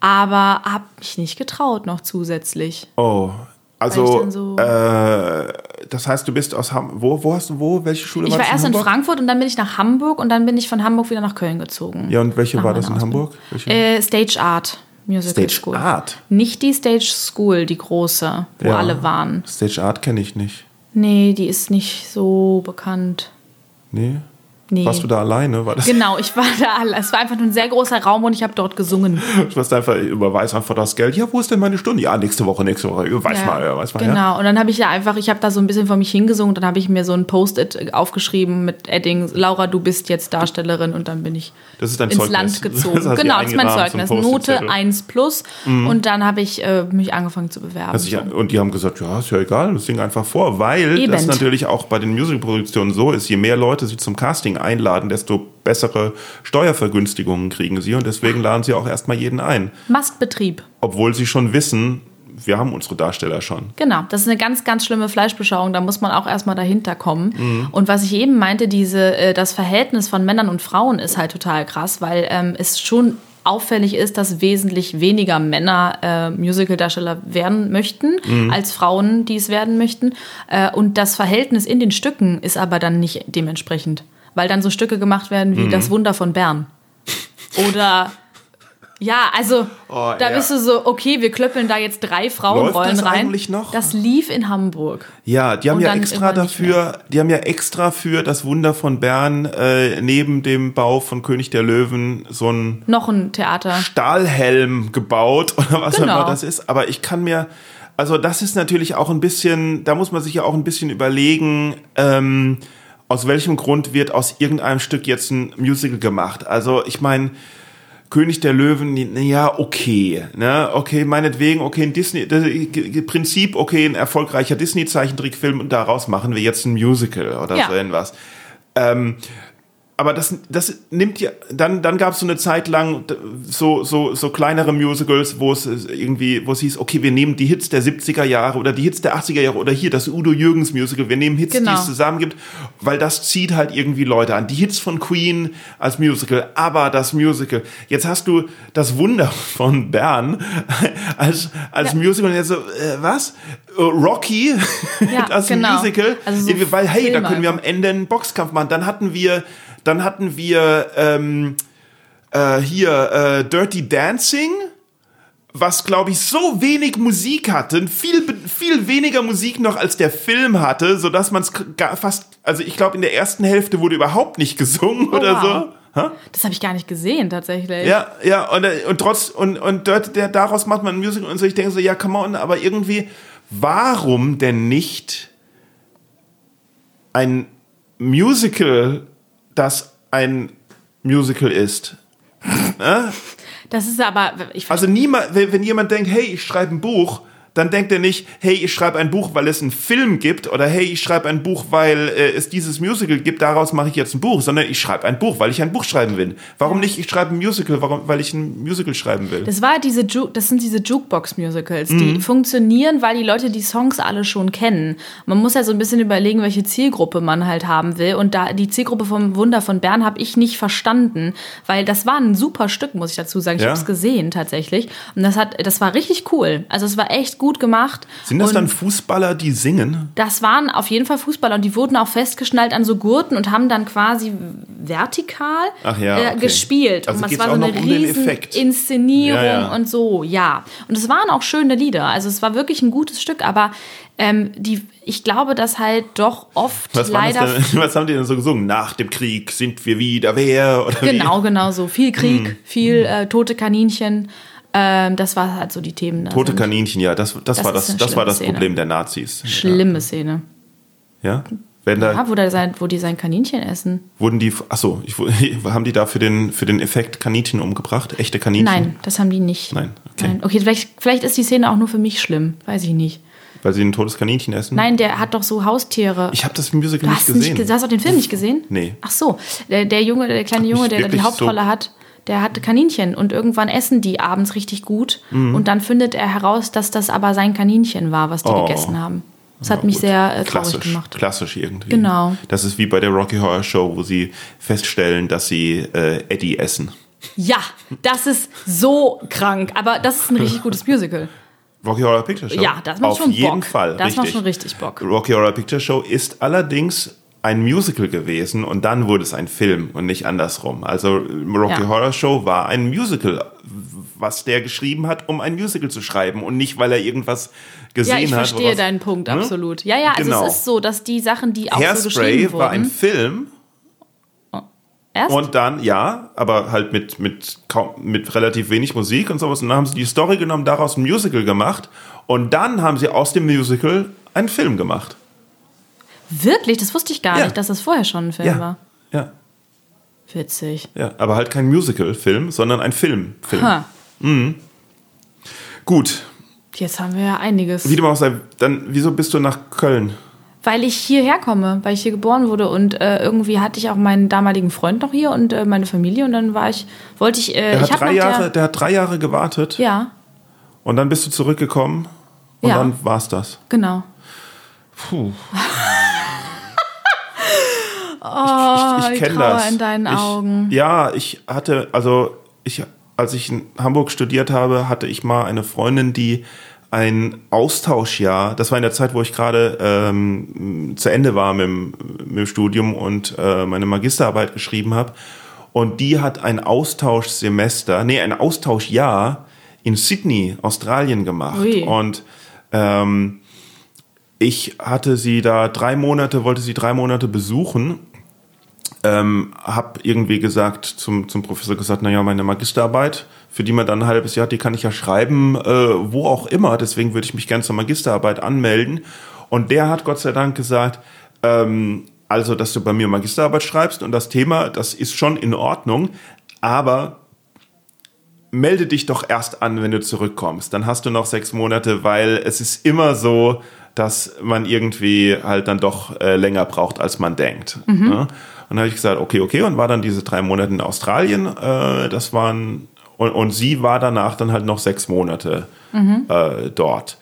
S2: aber habe mich nicht getraut noch zusätzlich.
S1: Oh, also,
S2: so-
S1: äh, das heißt, du bist aus Hamburg. Wo, wo hast du, wo? Welche Schule
S2: Ich war
S1: das
S2: erst in
S1: Hamburg?
S2: Frankfurt und dann bin ich nach Hamburg und dann bin ich von Hamburg wieder nach Köln gezogen.
S1: Ja, und welche war das in
S2: Ausbildung.
S1: Hamburg?
S2: Äh, Stage Art Musical
S1: Stage
S2: School.
S1: Art?
S2: Nicht die Stage School, die große, wo
S1: Ja.
S2: alle waren.
S1: Stage Art kenne ich nicht.
S2: Nee, die ist nicht so bekannt.
S1: Nee?
S2: Nee.
S1: Warst du da alleine? War das,
S2: Genau, ich war da. alle- Es war einfach nur ein sehr großer Raum und ich habe dort gesungen.
S1: Du hast einfach, überweis einfach das Geld. Ja, wo ist denn meine Stunde? Ja, nächste Woche, nächste Woche. Weiß mal, ja, weiß mal.
S2: genau.
S1: Ja.
S2: Und dann habe ich ja einfach, ich habe da so ein bisschen vor mich hingesungen. Dann habe ich mir so ein Post-it aufgeschrieben mit Edding, Laura, du bist jetzt Darstellerin. Und dann bin ich ins
S1: Zeugnis.
S2: Land gezogen.
S1: Das
S2: genau, das ist mein Zeugnis. Note
S1: Post-it-Zettel.
S2: 1 plus. Und dann habe ich äh, mich angefangen zu bewerben.
S1: Also ich, und die haben gesagt, ja, ist ja egal, das sing einfach vor, weil
S2: Eben.
S1: das natürlich auch bei den Musicalproduktionen so ist, je mehr Leute sie zum Casting einladen, desto bessere Steuervergünstigungen kriegen sie und deswegen laden sie auch erstmal jeden ein,
S2: Mastbetrieb.
S1: obwohl sie schon wissen, wir haben unsere Darsteller schon.
S2: Genau, das ist eine ganz, ganz schlimme Fleischbeschauung. Da muss man auch erstmal dahinter kommen.
S1: Mhm.
S2: Und was ich eben meinte, diese, äh, das Verhältnis von Männern und Frauen ist halt total krass, weil ähm, es schon auffällig ist, dass wesentlich weniger Männer äh, Musicaldarsteller werden möchten,
S1: Mhm.
S2: als Frauen, die es werden möchten. Äh, und das Verhältnis in den Stücken ist aber dann nicht dementsprechend. Weil dann so Stücke gemacht werden
S1: Mhm.
S2: wie Das Wunder von Bern. Oder ja, also
S1: Oh,
S2: da
S1: ja.
S2: bist du so, okay, wir klöppeln da jetzt drei Frauenrollen
S1: Läuft das
S2: rein.
S1: eigentlich noch?
S2: Das lief in Hamburg.
S1: Ja, die haben
S2: Und
S1: ja extra dafür, die haben ja extra für das Wunder von Bern äh, neben dem Bau von König der Löwen so ein
S2: Noch ein Theater.
S1: Stahlhelm gebaut oder was
S2: Genau.
S1: auch immer das ist. Aber ich kann mir, also das ist natürlich auch ein bisschen, da muss man sich ja auch ein bisschen überlegen, ähm, aus welchem Grund wird aus irgendeinem Stück jetzt ein Musical gemacht. Also ich meine, König der Löwen, ja, okay, ne, okay, meinetwegen, okay, ein Disney, äh, Prinzip, okay, ein erfolgreicher Disney-Zeichentrickfilm und daraus machen wir jetzt ein Musical oder
S2: Ja.
S1: so irgendwas. Ähm, aber das, das nimmt ja, dann, dann gab es so eine Zeit lang so, so, so kleinere Musicals, wo es irgendwie, wo es hieß, okay, wir nehmen die Hits der 70er Jahre oder die Hits der 80er Jahre oder hier das Udo Jürgens Musical, wir nehmen Hits,
S2: Genau.
S1: die es zusammen gibt, weil das zieht halt irgendwie Leute an. Die Hits von Queen als Musical, aber das Musical. Jetzt hast du das Wunder von Bern als, als
S2: Ja.
S1: Musical und jetzt so, äh, was? Äh, Rocky
S2: Ja,
S1: als
S2: genau.
S1: Musical?
S2: Also so
S1: weil, hey, da
S2: Filme
S1: können wir am. Ende einen Boxkampf machen. Dann hatten wir, dann hatten wir ähm, äh, hier äh, Dirty Dancing, was glaube ich so wenig Musik hatte, viel viel weniger Musik noch als der Film hatte, so dass man es fast, also ich glaube in der ersten Hälfte wurde überhaupt nicht gesungen oder
S2: Oh, wow.
S1: so. Hä?
S2: Das habe ich gar nicht gesehen, tatsächlich.
S1: Ja, ja, und, äh, und trotz, und, und dort, der, daraus macht man ein Musical und so, ich denke so, ja, come on, aber irgendwie, warum denn nicht ein Musical, das ein Musical ist?
S2: Das ist aber, ich
S1: Also niemand, wenn, wenn jemand denkt, hey, ich schreibe ein Buch, dann denkt er nicht, hey, ich schreibe ein Buch, weil es einen Film gibt oder hey, ich schreibe ein Buch, weil äh, es dieses Musical gibt, daraus mache ich jetzt ein Buch, sondern ich schreibe ein Buch, weil ich ein Buch schreiben will. Warum nicht, ich schreibe ein Musical, warum, weil ich ein Musical schreiben will?
S2: Das war diese Ju das sind diese Jukebox-Musicals,
S1: Mhm.
S2: die funktionieren, weil die Leute die Songs alle schon kennen. Man muss ja so ein bisschen überlegen, welche Zielgruppe man halt haben will. Und da die Zielgruppe vom Wunder von Bern habe ich nicht verstanden, weil das war ein super Stück, muss ich dazu sagen. Ich
S1: Ja?
S2: habe es gesehen tatsächlich. Und das hat, das war richtig cool. Also es war echt gut gemacht.
S1: Sind das
S2: und
S1: dann Fußballer, die singen?
S2: das waren auf jeden Fall Fußballer und die wurden auch festgeschnallt an so Gurten und haben dann quasi vertikal
S1: ja,
S2: äh,
S1: okay.
S2: gespielt.
S1: Also
S2: und es war so eine
S1: um
S2: riesen. Inszenierung
S1: Ja, ja.
S2: und so, ja. Und es waren auch schöne Lieder. Also es war wirklich ein gutes Stück, aber ähm, die, ich glaube, dass halt doch oft
S1: Was,
S2: leider.
S1: denn, was haben die denn so gesungen? Nach dem Krieg sind wir wieder wer? Oder
S2: Genau, genau so. Viel Krieg,
S1: Hm.
S2: viel äh, tote Kaninchen. Ähm, das war halt so die Themen. da?
S1: Tote
S2: sind.
S1: Kaninchen, ja, das, das,
S2: Das
S1: war das, das war das
S2: schlimme
S1: Problem der Nazis.
S2: Schlimme Szene.
S1: Ja? Wenn da,
S2: Ja, wo, der sein, wo die sein Kaninchen essen.
S1: wurden die, achso, ich, haben die da für den, für den Effekt Kaninchen umgebracht? Echte Kaninchen?
S2: Nein, das haben die nicht.
S1: Nein, okay.
S2: Nein. Okay, vielleicht, vielleicht ist die Szene auch nur für mich schlimm. Weiß ich nicht.
S1: Weil sie ein totes Kaninchen essen?
S2: Nein, der hat doch so Haustiere.
S1: Ich habe das Musical
S2: du,
S1: nicht gesehen.
S2: nicht, du hast auch den Film nicht gesehen?
S1: Nee.
S2: Ach so, der, der Junge, der kleine Junge, der da die Hauptrolle
S1: so-
S2: hat, der hat Kaninchen und irgendwann essen die abends richtig gut
S1: Mhm.
S2: und dann findet er heraus, dass das aber sein Kaninchen war, was die
S1: Oh.
S2: gegessen haben. Das hat mich sehr äh, traurig
S1: klassisch,
S2: gemacht.
S1: klassisch irgendwie.
S2: Genau.
S1: Das ist wie bei der Rocky Horror Show, wo sie feststellen, dass sie äh, Eddie essen.
S2: Ja, das ist so krank, aber das ist ein richtig gutes Musical.
S1: Rocky Horror Picture Show?
S2: Ja, das macht
S1: Auf
S2: schon
S1: jeden
S2: Bock.
S1: Fall.
S2: Das macht
S1: richtig.
S2: schon richtig Bock.
S1: Rocky Horror Picture Show ist allerdings ein Musical gewesen und dann wurde es ein Film und nicht andersrum. Also Rocky
S2: Ja.
S1: Horror Show war ein Musical, was der geschrieben hat, um ein Musical zu schreiben und nicht, weil er irgendwas gesehen
S2: Ja, ich
S1: hat.
S2: verstehe deinen Punkt,
S1: Ne?
S2: absolut. Ja, ja, also
S1: Genau.
S2: es ist so, dass die Sachen, die auch so
S1: Hairspray
S2: geschrieben
S1: war ein
S2: wurden,
S1: Film
S2: erst
S1: Und dann, ja, aber halt mit, mit, kaum, mit relativ wenig Musik und sowas. Und dann haben sie die Story genommen, daraus ein Musical gemacht. Und dann haben sie aus dem Musical einen Film gemacht.
S2: Wirklich, das wusste ich gar
S1: Ja.
S2: nicht, dass das vorher schon ein Film
S1: Ja.
S2: war.
S1: Ja,
S2: Witzig.
S1: ja. Aber halt kein Musical-Film, sondern ein Film. Film.
S2: Ha.
S1: Gut.
S2: Jetzt haben wir ja einiges.
S1: Wie dem auch sei, dann, wieso bist du nach Köln?
S2: Weil ich hierher komme, weil ich hier geboren wurde und äh, irgendwie hatte ich auch meinen damaligen Freund noch hier und äh, meine Familie und dann war ich, wollte ich, äh,
S1: Der
S2: ich
S1: hat drei Jahre,
S2: der,
S1: der hat drei Jahre gewartet
S2: ja,
S1: und dann bist du zurückgekommen und
S2: Ja.
S1: dann war's das.
S2: genau.
S1: Puh.
S2: Oh,
S1: ich
S2: die
S1: kenne
S2: Trauer
S1: das.
S2: in deinen
S1: ich,
S2: Augen.
S1: Ja, ich hatte, also ich, als ich in Hamburg studiert habe, hatte ich mal eine Freundin, die ein Austauschjahr, das war in der Zeit, wo ich gerade ähm, zu Ende war mit dem, mit dem Studium und äh, meine Magisterarbeit geschrieben habe. Und die hat ein Austauschsemester, nee, ein Austauschjahr in Sydney, Australien gemacht.
S2: Ui.
S1: Und ähm, ich hatte sie da drei Monate, wollte sie drei Monate besuchen ähm, habe irgendwie gesagt zum, zum Professor gesagt, naja, meine Magisterarbeit, für die man dann ein halbes Jahr hat, die kann ich ja schreiben, äh, wo auch immer. Deswegen würde ich mich gerne zur Magisterarbeit anmelden. Und der hat Gott sei Dank gesagt, ähm, also, dass du bei mir Magisterarbeit schreibst und das Thema, das ist schon in Ordnung, aber melde dich doch erst an, wenn du zurückkommst. Dann hast du noch sechs Monate, weil es ist immer so, dass man irgendwie halt dann doch äh, länger braucht, als man denkt. Ne? Und dann habe ich gesagt, okay, okay, und war dann diese drei Monate in Australien. Äh, das waren und, und sie war danach dann halt noch sechs Monate äh, dort.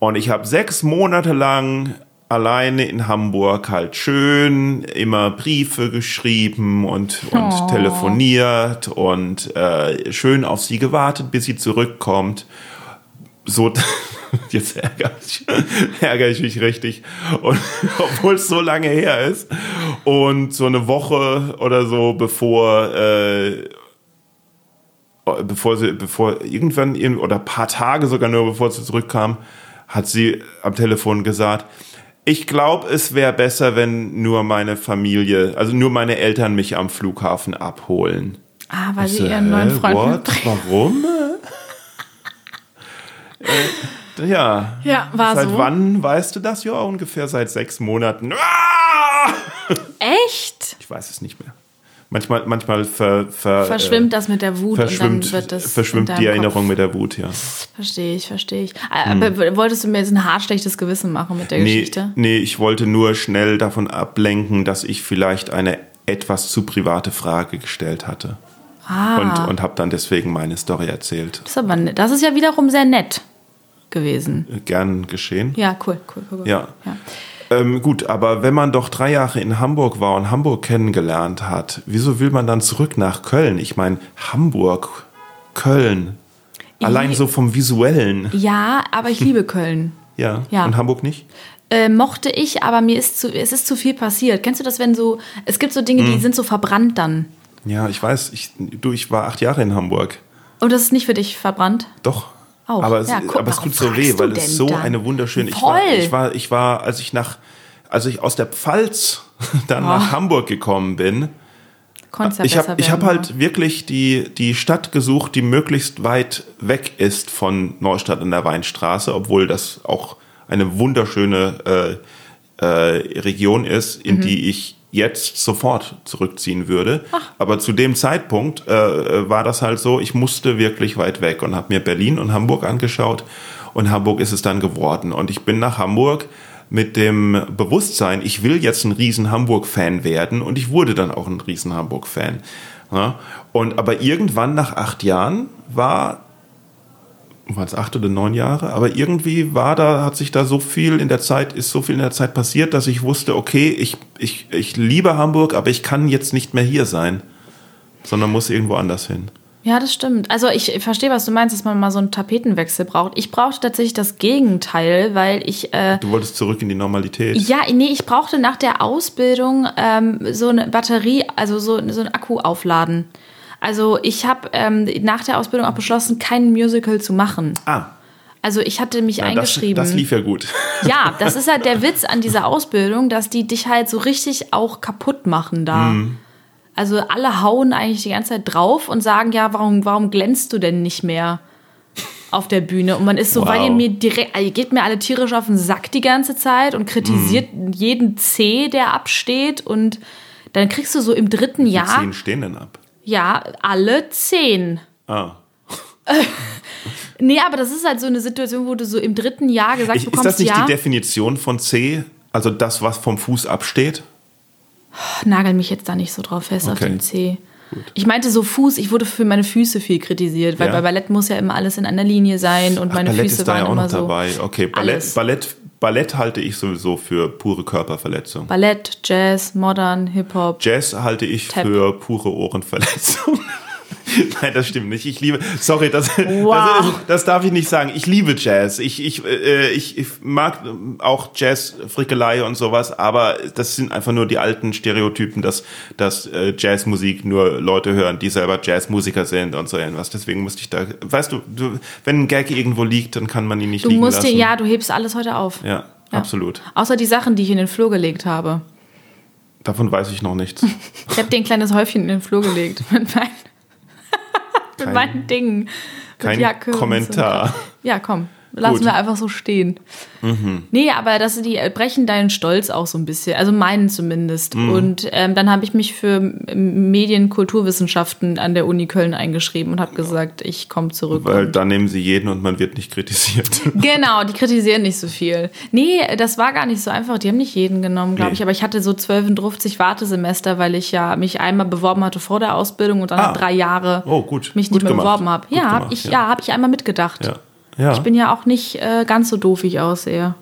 S1: Und ich habe sechs Monate lang alleine in Hamburg halt schön immer Briefe geschrieben und, und
S2: Oh.
S1: telefoniert und äh, schön auf sie gewartet, bis sie zurückkommt. So, jetzt ärgere ich, ärgere ich mich richtig. Und obwohl es so lange her ist. Und so eine Woche oder so, bevor äh, bevor sie, bevor irgendwann irgend- oder ein paar Tage sogar nur bevor sie zurückkam, hat sie am Telefon gesagt, ich glaube, es wäre besser, wenn nur meine Familie, also nur meine Eltern mich am Flughafen abholen.
S2: Ah, weil
S1: Ich
S2: sie
S1: so,
S2: ihren neuen Freund
S1: what? Warum? äh, ja.
S2: Ja, war
S1: Seit
S2: so.
S1: wann weißt du das? Ja, ungefähr seit sechs Monaten. Ah!
S2: Echt?
S1: Ich weiß es nicht mehr. Manchmal, manchmal ver, ver,
S2: Verschwimmt das mit der Wut
S1: verschwimmt,
S2: und dann wird das.
S1: verschwimmt die
S2: Kopf.
S1: Erinnerung mit der Wut, ja.
S2: Verstehe ich, verstehe ich. Aber wolltest du mir jetzt ein haarschlechtes Gewissen machen mit der
S1: Nee,
S2: Geschichte?
S1: nee, ich wollte nur schnell davon ablenken, dass ich vielleicht eine etwas zu private Frage gestellt hatte.
S2: Ah.
S1: Und, und habe dann deswegen meine Story erzählt.
S2: Das ist aber. Das ist ja wiederum sehr nett gewesen.
S1: Gern geschehen.
S2: Ja, cool, cool, cool. cool.
S1: Ja.
S2: ja.
S1: Ähm, gut, aber wenn man doch drei Jahre in Hamburg war und Hamburg kennengelernt hat, wieso will man dann zurück nach Köln? Ich meine, Hamburg, Köln, allein
S2: Ich-
S1: so vom Visuellen.
S2: Ja, aber ich liebe Köln.
S1: Ja.
S2: Ja.
S1: Und Hamburg nicht?
S2: Äh, mochte ich, aber mir ist zu, es ist zu viel passiert. Kennst du das, wenn so, es gibt so Dinge,
S1: Hm.
S2: die sind so verbrannt dann.
S1: Ja, ich weiß. Ich, du, ich war acht Jahre in Hamburg.
S2: Und das ist nicht für dich verbrannt?
S1: Doch.
S2: Auch.
S1: Aber es,
S2: Ja, guck,
S1: aber es tut so weh, weil es so
S2: dann?
S1: eine wunderschöne. Ich war, ich war, ich war, als ich nach, als ich aus der Pfalz dann nach Hamburg gekommen bin,
S2: Konntest
S1: ich habe ich
S2: werden,
S1: hab halt wirklich die, die Stadt gesucht, die möglichst weit weg ist von Neustadt an der Weinstraße, obwohl das auch eine wunderschöne äh, äh, Region ist, in die ich jetzt sofort zurückziehen würde. Aber zu dem Zeitpunkt äh, war das halt so, ich musste wirklich weit weg und habe mir Berlin und Hamburg angeschaut und Hamburg ist es dann geworden. Und ich bin nach Hamburg mit dem Bewusstsein, ich will jetzt ein riesen Hamburg-Fan werden und ich wurde dann auch ein riesen Hamburg-Fan. Ja? Und aber irgendwann nach acht Jahren war war es acht oder neun Jahre, aber irgendwie war da, hat sich da so viel in der Zeit, ist so viel in der Zeit passiert, dass ich wusste, okay, ich, ich, ich liebe Hamburg, aber ich kann jetzt nicht mehr hier sein, sondern muss irgendwo anders hin.
S2: Ja, das stimmt. Also ich verstehe, was du meinst, dass man mal so einen Tapetenwechsel braucht. Ich brauchte tatsächlich das Gegenteil, weil ich äh,
S1: Du wolltest zurück in die Normalität.
S2: ja, nee, ich brauchte nach der Ausbildung ähm, so eine Batterie, also so, so einen Akku aufladen. Also ich habe ähm, nach der Ausbildung auch beschlossen, kein Musical zu machen.
S1: Ah,
S2: Also ich hatte mich
S1: das,
S2: eingeschrieben.
S1: das lief ja gut.
S2: Ja, das ist halt der Witz an dieser Ausbildung, dass die dich halt so richtig auch kaputt machen da.
S1: Mhm.
S2: Also alle hauen eigentlich die ganze Zeit drauf und sagen, ja, warum, warum glänzt du denn nicht mehr auf der Bühne? Und man ist so,
S1: Wow.
S2: weil ihr mir direkt, ihr geht mir alle tierisch auf den Sack die ganze Zeit und kritisiert
S1: Mhm.
S2: jeden C, der absteht und dann kriegst du so im dritten
S1: Die
S2: Jahr,
S1: zehn stehen denn ab.
S2: Ja, alle zehn.
S1: Ah.
S2: Nee, aber das ist halt so eine Situation, wo du so im dritten Jahr gesagt
S1: Ich, ist
S2: bekommst,
S1: das nicht
S2: ja,
S1: die Definition von C? Also das, was vom Fuß absteht?
S2: nagel mich jetzt da nicht so drauf fest auf
S1: Okay.
S2: den C. Ich meinte so Fuß, ich wurde für meine Füße viel kritisiert, weil
S1: Ja.
S2: bei Ballett muss ja immer alles in einer Linie sein und
S1: Ach,
S2: meine
S1: Ballett
S2: Füße
S1: ist da
S2: waren
S1: ja auch noch
S2: so.
S1: dabei. Okay, Ballett. Ballett, Ballett halte ich sowieso für pure Körperverletzung.
S2: Ballett, Jazz, Modern, Hip-Hop.
S1: Jazz halte ich
S2: Tap.
S1: für pure Ohrenverletzung. Nein, das stimmt nicht. Ich liebe, sorry, das,
S2: Wow.
S1: das, das darf ich nicht sagen. Ich liebe Jazz. Ich, ich, äh, ich, ich mag auch Jazz, Frickelei und sowas, aber das sind einfach nur die alten Stereotypen, dass, dass äh, Jazzmusik nur Leute hören, die selber Jazzmusiker sind und so irgendwas. Deswegen musste ich da, weißt du, du wenn ein Gag irgendwo liegt, dann kann man ihn nicht
S2: Du
S1: liegen
S2: musst dir,
S1: lassen.
S2: ja, du hebst alles heute auf.
S1: ja, absolut.
S2: Außer die Sachen, die ich in den Flur gelegt habe.
S1: Davon weiß ich noch nichts.
S2: Ich habe dir ein kleines Häufchen in den Flur gelegt. Mit meinen, mit
S1: Kein-
S2: meinen Dingen.
S1: Kein
S2: Jacke und so.
S1: Kommentar.
S2: Ja, komm. Lassen
S1: Gut. Mhm.
S2: wir einfach so stehen. Nee, aber das, die äh, brechen deinen Stolz auch so ein bisschen. Also meinen zumindest.
S1: Mhm.
S2: Und ähm, dann habe ich mich für Medienkulturwissenschaften an der Uni Köln eingeschrieben und habe gesagt, ich komme zurück.
S1: Weil da nehmen sie jeden und man wird nicht kritisiert.
S2: Genau, die kritisieren nicht so viel. Nee, das war gar nicht so einfach. Die haben nicht jeden genommen, glaube
S1: Nee.
S2: ich. Aber ich hatte so 12 Wartesemester, weil ich ja mich einmal beworben hatte vor der Ausbildung und dann
S1: Ah.
S2: drei Jahre
S1: Oh, gut.
S2: mich
S1: Gut
S2: nicht mehr
S1: gemacht.
S2: beworben habe. Ja,
S1: gemacht,
S2: ich,
S1: ja.
S2: ja. habe ich einmal mitgedacht.
S1: Ja. Ja.
S2: Ich bin ja auch nicht äh, ganz so doof, wie ich aussehe.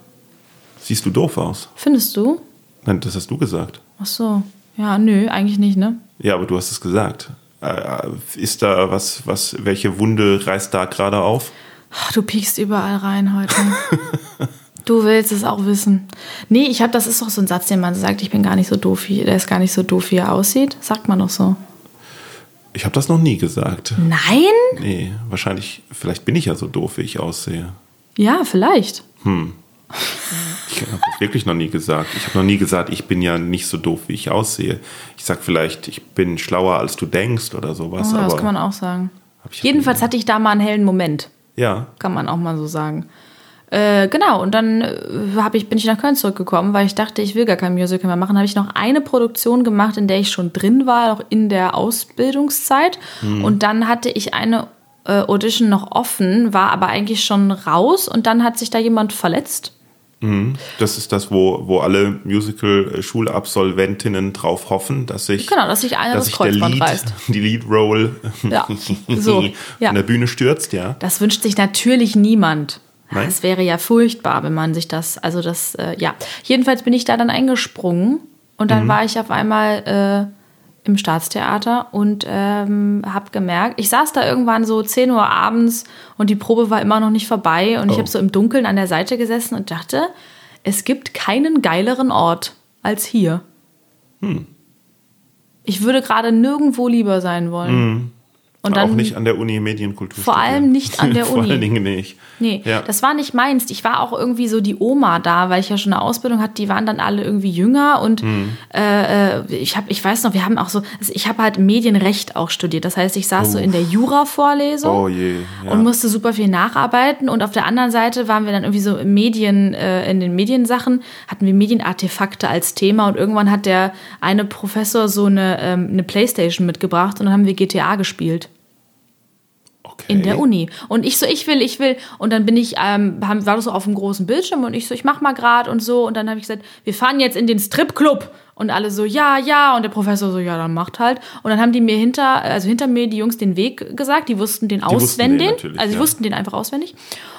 S1: Siehst du doof aus?
S2: Findest du?
S1: Nein, das hast du gesagt.
S2: Ach so. Ja, nö, eigentlich nicht, ne?
S1: Ja, aber du hast es gesagt. Äh, Ist da was, was, welche Wunde reißt da gerade auf?
S2: Ach, Du piekst überall rein heute. du willst es auch wissen. Nee, ich habe, das ist doch so ein Satz, den man sagt, ich bin gar nicht so doof, wie, der ist gar nicht so doof, wie er aussieht. Sagt man doch so.
S1: Ich habe das noch nie gesagt.
S2: Nein?
S1: Nee, wahrscheinlich, vielleicht bin ich ja so doof, wie ich aussehe.
S2: Ja, vielleicht.
S1: Ich habe das wirklich noch nie gesagt. Ich habe noch nie gesagt, ich bin ja nicht so doof, wie ich aussehe. Ich sag vielleicht, ich bin schlauer, als du denkst oder sowas.
S2: Oh, das kann man auch sagen. Jedenfalls hatte ich da mal einen hellen Moment.
S1: ja,
S2: Kann man auch mal so sagen. Äh, genau, und dann äh, ich, bin ich nach Köln zurückgekommen, weil ich dachte, ich will gar kein Musical mehr machen. habe ich noch eine Produktion gemacht, in der ich schon drin war, auch in der Ausbildungszeit.
S1: Hm.
S2: Und dann hatte ich eine äh, Audition noch offen, war aber eigentlich schon raus und dann hat sich da jemand verletzt.
S1: Das ist das, wo, wo alle Musical-Schulabsolventinnen drauf hoffen, dass sich,
S2: Genau, dass sich einer
S1: dass
S2: das Kreuzband
S1: Lead,
S2: reißt.
S1: die Lead-Roll
S2: Ja, so, ja.
S1: von der Bühne stürzt, ja.
S2: Das wünscht sich natürlich niemand.
S1: Nein.
S2: Es wäre ja furchtbar, wenn man sich das, also das, äh, ja. Jedenfalls bin ich da dann eingesprungen und dann war ich auf einmal äh, im Staatstheater und ähm, habe gemerkt, ich saß da irgendwann so 10 Uhr abends und die Probe war immer noch nicht vorbei und ich
S1: Oh.
S2: habe so im Dunkeln an der Seite gesessen und dachte, es gibt keinen geileren Ort als hier. Ich würde gerade nirgendwo lieber sein wollen. Und dann
S1: auch nicht an der Uni Medienkultur.
S2: Vor allem nicht an der
S1: Vor
S2: Uni.
S1: allen Dingen nicht.
S2: Nee,
S1: Ja.
S2: das war nicht meins. Ich war auch irgendwie so die Oma da, weil ich ja schon eine Ausbildung hatte. Die waren dann alle irgendwie jünger und
S1: Hm.
S2: äh, äh, ich habe, ich weiß noch, wir haben auch so, also ich habe halt Medienrecht auch studiert. Das heißt, ich saß so in der Jura-Vorlesung
S1: Oh. Ja.
S2: und musste super viel nacharbeiten. Und auf der anderen Seite waren wir dann irgendwie so Medien, äh, in den Mediensachen, hatten wir Medienartefakte als Thema und irgendwann hat der eine Professor so eine, ähm, eine Playstation mitgebracht und dann haben wir GTA gespielt.
S1: Okay.
S2: In der Uni. Und ich so, ich will, ich will. Und dann bin ich, ähm, war das so auf dem großen Bildschirm und ich so, ich mach mal grad und so. Und dann habe ich gesagt, wir fahren jetzt in den Stripclub. Und alle so, ja, ja. Und der Professor so, ja, dann macht halt. Und dann haben die mir hinter, also hinter mir die Jungs den Weg gesagt. Die wussten den
S1: wussten den
S2: auswendig.
S1: natürlich,
S2: also die
S1: ja.
S2: wussten den einfach auswendig.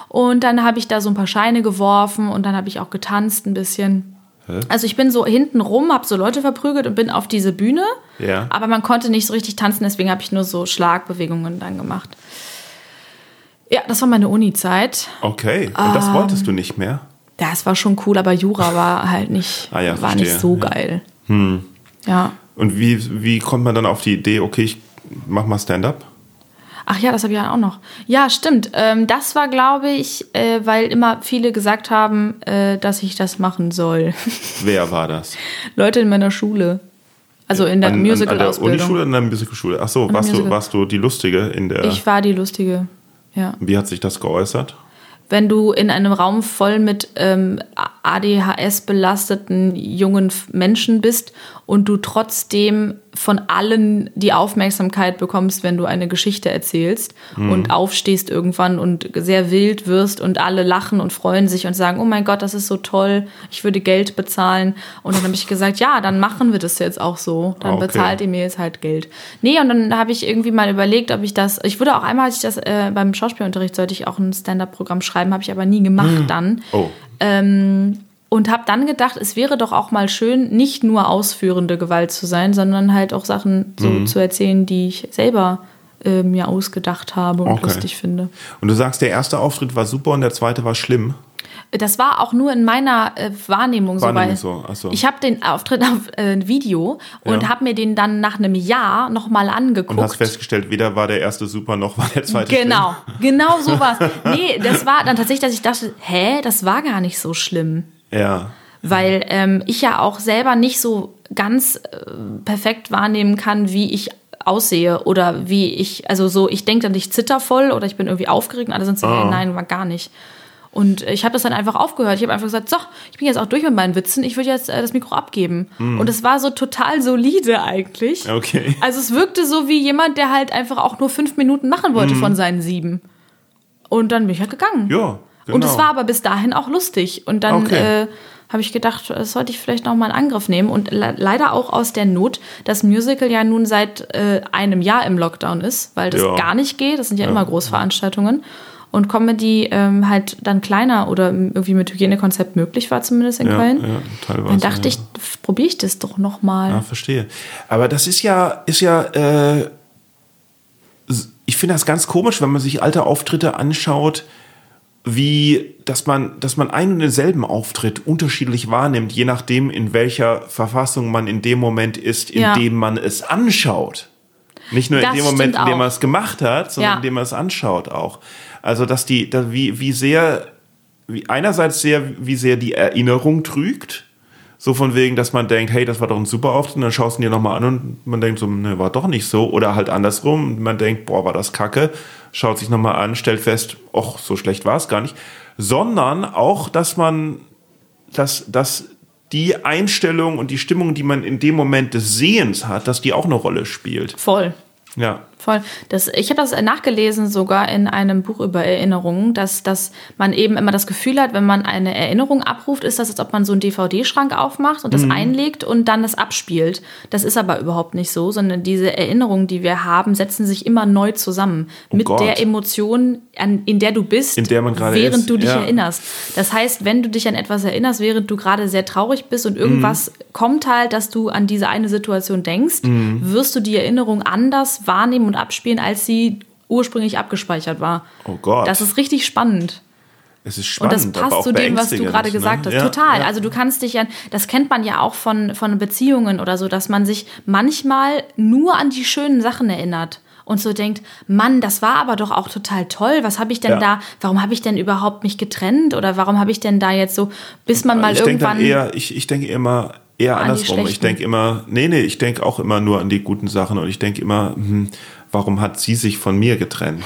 S2: Und dann habe ich da so ein paar Scheine geworfen und dann habe ich auch getanzt ein bisschen. Also ich bin so hinten rum, habe so Leute verprügelt und bin auf diese Bühne.
S1: Ja.
S2: Aber man konnte nicht so richtig tanzen, deswegen habe ich nur so Schlagbewegungen dann gemacht. Ja, das war meine Uni-Zeit.
S1: Okay. Und
S2: Ähm.
S1: das wolltest du nicht mehr?
S2: Ja, es war schon cool, aber Jura war halt nicht,
S1: Ah ja,
S2: war nicht so
S1: Ja.
S2: geil. Ja.
S1: Und wie, wie kommt man dann auf die Idee, okay, ich mach mal Stand-up?
S2: Ach ja, das habe ich ja auch noch. Ja, stimmt. Ähm, das war, glaube ich, äh, weil immer viele gesagt haben, äh, dass ich das machen soll.
S1: Wer war das?
S2: Leute in meiner Schule. Also in der
S1: An, an, der
S2: Musical-Ausbildung.
S1: Unischule oder an der Musicalschule? Ach so, warst du, warst du die Lustige in der...
S2: Ich war die Lustige. Ja.
S1: wie hat sich das geäußert?
S2: wenn du in einem Raum voll mit ähm, ADHS-belasteten jungen F- Menschen bist und du trotzdem von allen die Aufmerksamkeit bekommst, wenn du eine Geschichte erzählst und aufstehst irgendwann und sehr wild wirst und alle lachen und freuen sich und sagen, oh mein Gott, das ist so toll, ich würde Geld bezahlen. Und dann habe ich gesagt, ja, dann machen wir das jetzt auch so. Dann
S1: Okay.
S2: bezahlt ihr mir jetzt halt Geld. Nee, und dann habe ich irgendwie mal überlegt, ob ich das, ich würde auch einmal, als ich das äh, beim Schauspielunterricht, sollte ich auch ein Stand-up-Programm schreiben, habe ich aber nie gemacht dann.
S1: Oh,
S2: Und habe dann gedacht, es wäre doch auch mal schön, nicht nur ausführende Gewalt zu sein, sondern halt auch Sachen so
S1: Mhm.
S2: zu erzählen, die ich selber äh, mir ausgedacht habe und
S1: Okay.
S2: lustig finde.
S1: und du sagst, der erste Auftritt war super und der zweite war schlimm.
S2: Das war auch nur in meiner äh, Wahrnehmung, so,
S1: Wahrnehmung
S2: weil
S1: so, ach so.
S2: ich habe den Auftritt auf äh, Video und
S1: Ja.
S2: habe mir den dann nach einem Jahr nochmal angeguckt.
S1: Und hast festgestellt, weder war der erste super noch war der zweite
S2: Genau, genau sowas. Nee, das war dann tatsächlich, dass ich dachte, hä, das war gar nicht so schlimm.
S1: Ja.
S2: Weil ähm, ich ja auch selber nicht so ganz äh, perfekt wahrnehmen kann, wie ich aussehe oder wie ich, also so, ich denke dann, ich zitter voll oder ich bin irgendwie aufgeregt und alle sind so, hey, nein, war gar nicht. Und ich habe das dann einfach aufgehört. Ich habe einfach gesagt, so, ich bin jetzt auch durch mit meinen Witzen, ich würde jetzt äh, das Mikro abgeben. Und es war so total solide eigentlich.
S1: Okay.
S2: Also es wirkte so wie jemand, der halt einfach auch nur fünf Minuten machen wollte von seinen sieben. Und dann bin ich halt gegangen.
S1: Ja, genau.
S2: Und es war aber bis dahin auch lustig. Und dann
S1: Okay.
S2: äh, habe ich gedacht, das sollte ich vielleicht noch mal in Angriff nehmen. Und le leider auch aus der Not, dass Musical ja nun seit äh, einem Jahr im Lockdown ist, weil das
S1: Ja.
S2: gar nicht geht. Das sind ja, immer Großveranstaltungen. Und Comedy ähm, halt dann kleiner oder irgendwie mit Hygienekonzept möglich war, zumindest in
S1: ja,
S2: Köln.
S1: ja, teilweise.
S2: Dann dachte
S1: ja.
S2: ich, probiere ich das doch noch mal.
S1: Ja, verstehe. Aber das ist ja, ist ja, äh, ich finde das ganz komisch, wenn man sich alte Auftritte anschaut, wie, dass man, dass man einen und denselben Auftritt unterschiedlich wahrnimmt, je nachdem, in welcher Verfassung man in dem Moment ist, in
S2: Ja.
S1: dem man es anschaut. Nicht nur
S2: Das
S1: in dem Moment, in dem man es gemacht hat, sondern
S2: Ja.
S1: in dem man es anschaut auch. Also, dass die, da, wie, wie sehr, wie einerseits sehr, wie sehr die Erinnerung trügt, so von wegen, dass man denkt, hey, das war doch ein super Auftritt, und dann schaust du ihn dir nochmal an und man denkt so, ne, war doch nicht so. Oder halt andersrum, man denkt, boah, war das kacke, schaut sich nochmal an, stellt fest, och, so schlecht war es gar nicht. sondern auch, dass man, dass, dass die Einstellung und die Stimmung, die man in dem Moment des Sehens hat, dass die auch eine Rolle spielt.
S2: Voll.
S1: Ja.
S2: Voll. Das, ich habe das nachgelesen sogar in einem Buch über Erinnerungen, dass, dass man eben immer das Gefühl hat, wenn man eine Erinnerung abruft, ist das, als ob man so einen DVD-Schrank aufmacht und das
S1: Mhm.
S2: einlegt und dann das abspielt. Das ist aber überhaupt nicht so, sondern diese Erinnerungen, die wir haben, setzen sich immer neu zusammen. mit
S1: Oh Gott.
S2: der Emotion, an, in der du bist,
S1: der
S2: während
S1: ist,
S2: du dich
S1: ja.
S2: erinnerst. Das heißt, wenn du dich an etwas erinnerst, während du gerade sehr traurig bist und irgendwas
S1: Mhm.
S2: kommt halt, dass du an diese eine Situation denkst,
S1: Mhm.
S2: wirst du die Erinnerung anders wahrnehmen und abspielen, als sie ursprünglich abgespeichert war.
S1: Oh Gott.
S2: Das ist richtig spannend.
S1: es ist
S2: Und
S1: spannend.
S2: das
S1: aber
S2: passt zu dem, was du gerade
S1: ne?
S2: gesagt hast.
S1: Ja,
S2: Total.
S1: Ja.
S2: Also du kannst dich ja, das kennt man ja auch von, von Beziehungen oder so, dass man sich manchmal nur an die schönen Sachen erinnert. Und so denkt, Mann, das war aber doch auch total toll. Was habe ich denn
S1: Ja.
S2: da, warum habe ich denn überhaupt mich getrennt? Oder warum habe ich denn da jetzt so, bis man mal
S1: ich
S2: irgendwann.
S1: eher, ich, ich denke immer eher andersrum. Ich denke immer, nee, nee, ich denke auch immer nur an die guten Sachen und ich denke immer, hm, warum hat sie sich von mir getrennt?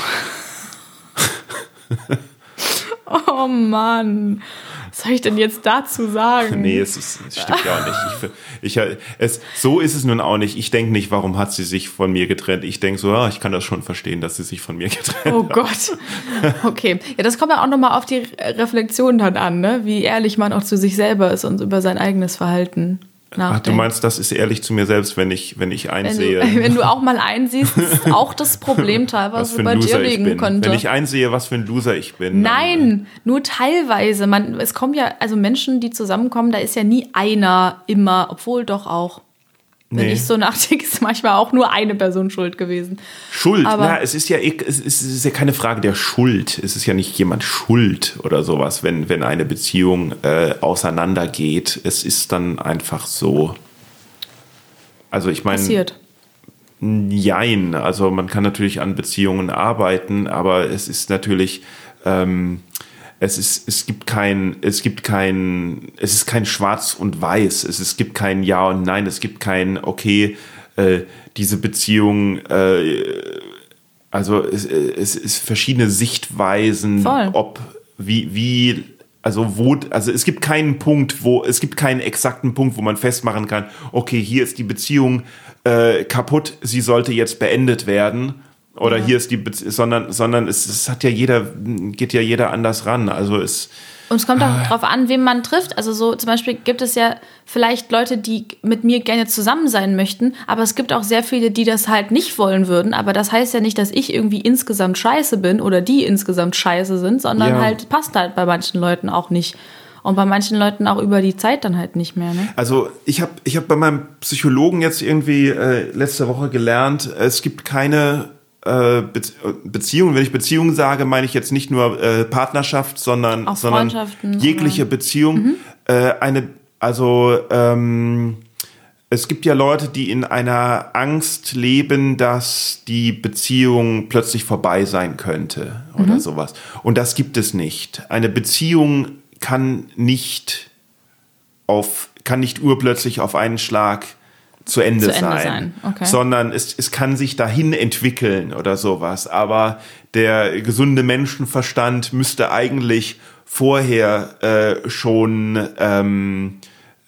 S2: Oh Mann. Was soll ich denn jetzt dazu sagen?
S1: Nee, es, ist, es stimmt ja auch nicht. Ich, ich, es, so ist es nun auch nicht. Ich denke nicht, warum hat sie sich von mir getrennt. Ich denke so, ja, ich kann das schon verstehen, dass sie sich von mir getrennt
S2: Oh Gott. Okay. Ja, das kommt ja auch nochmal auf die Reflexion dann an, ne? Wie ehrlich man auch zu sich selber ist und über sein eigenes Verhalten nachdenkt.
S1: Ach, du meinst, das ist ehrlich zu mir selbst, wenn ich, wenn ich
S2: wenn
S1: einsehe,
S2: du, wenn du auch mal einsiehst, ist auch das Problem teilweise bei dir
S1: Loser ich
S2: liegen könnte.
S1: Wenn ich einsehe, was für ein Loser ich bin.
S2: Nein, nur teilweise. Man, es kommen ja, also Menschen, die zusammenkommen, da ist ja nie einer immer, obwohl doch auch. Wenn
S1: Nee.
S2: ich so nachdenke, ist manchmal auch nur eine Person schuld gewesen.
S1: Schuld,
S2: Aber-
S1: na, es ist ja es ist, es ist ja keine Frage der Schuld. Es ist ja nicht jemand schuld oder sowas, wenn, wenn eine Beziehung äh, auseinandergeht. Es ist dann einfach so. Also ich meine,
S2: Passiert.
S1: jein. Also man kann natürlich an Beziehungen arbeiten, aber es ist natürlich, ähm, es ist, es gibt kein, es gibt kein, es ist kein Schwarz und Weiß. Es, es gibt kein Ja und Nein. Es gibt kein, okay, äh, diese Beziehung, äh, also es, es ist verschiedene Sichtweisen,
S2: Voll.
S1: ob wie wie also wo also es gibt keinen Punkt, wo es gibt keinen exakten Punkt, wo man festmachen kann, okay, hier ist die Beziehung äh, kaputt, sie sollte jetzt beendet werden oder hier ist die Bezie sondern sondern es, es hat ja jeder geht ja jeder anders ran, also es
S2: Und es kommt auch drauf an, wen man trifft. Also so zum Beispiel gibt es ja vielleicht Leute, die mit mir gerne zusammen sein möchten, aber es gibt auch sehr viele, die das halt nicht wollen würden. Aber das heißt ja nicht, dass ich irgendwie insgesamt scheiße bin oder die insgesamt scheiße sind, sondern
S1: Ja.
S2: halt passt halt bei manchen Leuten auch nicht. Und bei manchen Leuten auch über die Zeit dann halt nicht mehr. Ne?
S1: Also ich habe ich hab bei meinem Psychologen jetzt irgendwie äh, letzte Woche gelernt, es gibt keine äh, Be Beziehung. Wenn ich Beziehung sage, meine ich jetzt nicht nur äh, Partnerschaft, sondern,
S2: Auch
S1: sondern jegliche Beziehung. Äh, eine, also ähm, es gibt ja Leute, die in einer Angst leben, dass die Beziehung plötzlich vorbei sein könnte oder sowas. Und das gibt es nicht. Eine Beziehung kann nicht auf, kann nicht urplötzlich auf einen Schlag zu Ende,
S2: Zu Ende
S1: sein,
S2: sein, okay.
S1: sondern es, es kann sich dahin entwickeln oder sowas. Aber der gesunde Menschenverstand müsste eigentlich vorher äh, schon ähm,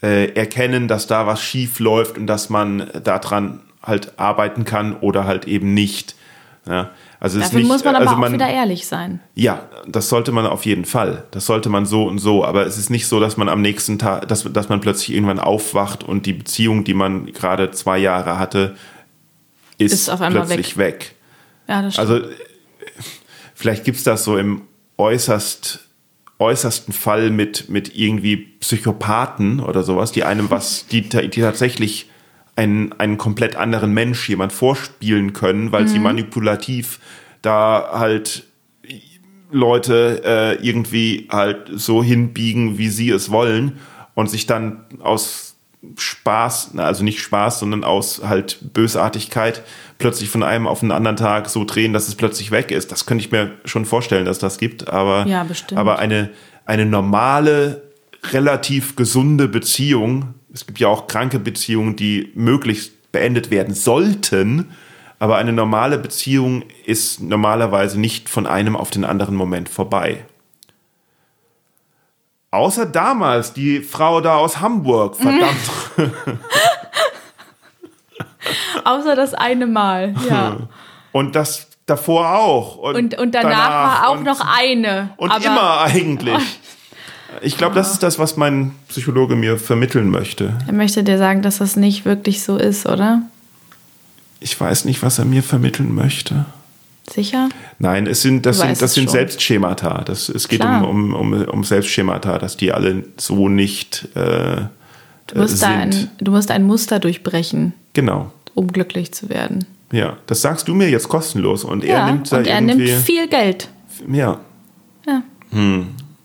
S1: äh, erkennen, dass da was schief läuft und dass man daran halt arbeiten kann oder halt eben nicht. Ja, also es ist
S2: Dafür
S1: nicht,
S2: muss man aber
S1: also
S2: auch wieder ehrlich sein.
S1: ja, das sollte man auf jeden Fall. Das sollte man so und so. Aber es ist nicht so, dass man am nächsten Tag, dass, dass man plötzlich irgendwann aufwacht und die Beziehung, die man gerade zwei Jahre hatte, ist,
S2: Ist auf einmal
S1: plötzlich weg.
S2: Ja, das stimmt.
S1: Also vielleicht gibt's das so im äußerst äußersten Fall mit, mit irgendwie Psychopathen oder sowas, die einem was, die, die tatsächlich einen, einen komplett anderen Mensch jemand vorspielen können, weil sie manipulativ da halt Leute äh, irgendwie halt so hinbiegen, wie sie es wollen und sich dann aus Spaß, also nicht Spaß, sondern aus halt Bösartigkeit plötzlich von einem auf den anderen Tag so drehen, dass es plötzlich weg ist. Das könnte ich mir schon vorstellen, dass das gibt, aber,
S2: Ja,
S1: aber eine, eine normale, relativ gesunde Beziehung, es gibt ja auch kranke Beziehungen, die möglichst beendet werden sollten, aber eine normale Beziehung ist normalerweise nicht von einem auf den anderen Moment vorbei. Außer damals, die Frau da aus Hamburg, verdammt.
S2: Außer das eine Mal, ja.
S1: Und das davor auch.
S2: Und, und danach, war auch
S1: und,
S2: noch eine.
S1: Und immer eigentlich. Ich glaube, das ist das, was mein Psychologe mir vermitteln möchte.
S2: Er möchte dir sagen, dass das nicht wirklich so ist, oder?
S1: Ich weiß nicht, was er mir vermitteln möchte.
S2: Sicher?
S1: Nein, es sind, das
S2: Du
S1: sind, das sind
S2: schon.
S1: Selbstschemata. Das, es geht um,
S2: Klar.
S1: um, um, um Selbstschemata, dass die alle so nicht äh,
S2: Du musst, da
S1: sind.
S2: ein, du musst ein Muster durchbrechen,
S1: Genau.
S2: um glücklich zu werden.
S1: Ja, das sagst du mir jetzt kostenlos und er
S2: ja,
S1: nimmt da
S2: und er
S1: irgendwie.
S2: nimmt viel Geld.
S1: ja.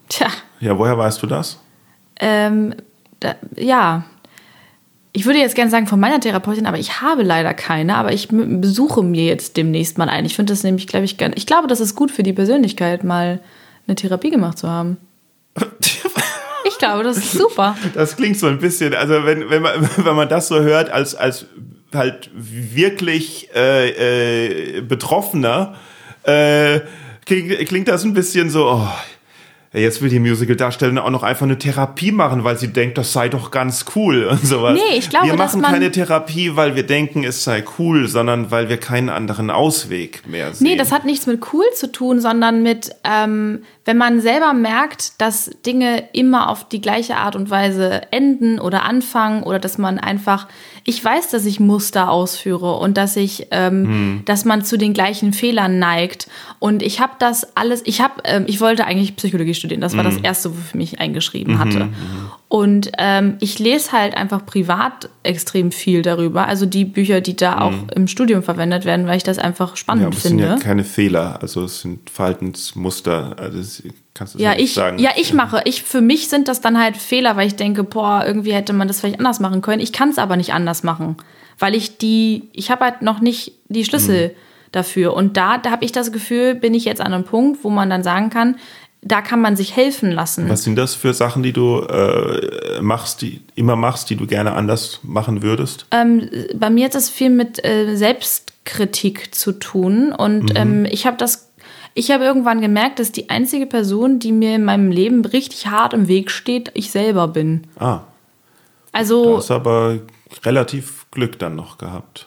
S2: Tja,
S1: ja, woher weißt du das?
S2: ähm, da, ja. Ich würde jetzt gerne sagen von meiner Therapeutin, aber ich habe leider keine. Aber ich besuche mir jetzt demnächst mal ein. Ich finde das nämlich, glaube ich, gern. Ich glaube, das ist gut für die Persönlichkeit, mal eine Therapie gemacht zu haben. Ich glaube, das ist super.
S1: Das klingt so ein bisschen, also wenn, wenn, man, wenn man das so hört als, als halt wirklich äh, äh, Betroffener, äh, klingt, klingt das ein bisschen so, oh, ja, jetzt will die Musical-Darstellerin auch noch einfach eine Therapie machen, weil sie denkt, das sei doch ganz cool und sowas.
S2: Nee, ich glaube,
S1: wir machen keine Therapie, weil wir denken, es sei cool, sondern weil wir keinen anderen Ausweg mehr sehen.
S2: Nee, das hat nichts mit cool zu tun, sondern mit, ähm, wenn man selber merkt, dass Dinge immer auf die gleiche Art und Weise enden oder anfangen oder dass man einfach, ich weiß, dass ich Muster ausführe und dass ich, ähm, dass man zu den gleichen Fehlern neigt. Und ich habe das alles, ich habe, ähm, ich wollte eigentlich Psychologie studieren. Das war das erste, wofür ich mich eingeschrieben hatte. Und ähm, ich lese halt einfach privat extrem viel darüber. Also die Bücher, die da auch im Studium verwendet werden, weil ich das einfach
S1: ja,
S2: spannend
S1: aber es sind
S2: finde.
S1: ja keine Fehler, also es sind Verhaltensmuster, also das kannst du
S2: Ja, ich,
S1: sagen.
S2: ja, ich mache. Ich, für mich sind das dann halt Fehler, weil ich denke, boah, irgendwie hätte man das vielleicht anders machen können. Ich kann es aber nicht anders machen, weil ich die, ich habe halt noch nicht die Schlüssel dafür. Und da, da habe ich das Gefühl, bin ich jetzt an einem Punkt, wo man dann sagen kann, da kann man sich helfen lassen.
S1: Was sind das für Sachen, die du äh, machst, die immer machst, die du gerne anders machen würdest?
S2: Ähm, bei mir hat das viel mit äh, Selbstkritik zu tun und ähm, ich habe das, ich habe irgendwann gemerkt, dass die einzige Person, die mir in meinem Leben richtig hart im Weg steht, ich selber bin.
S1: Ah,
S2: Also
S1: du hast aber relativ Glück dann noch gehabt.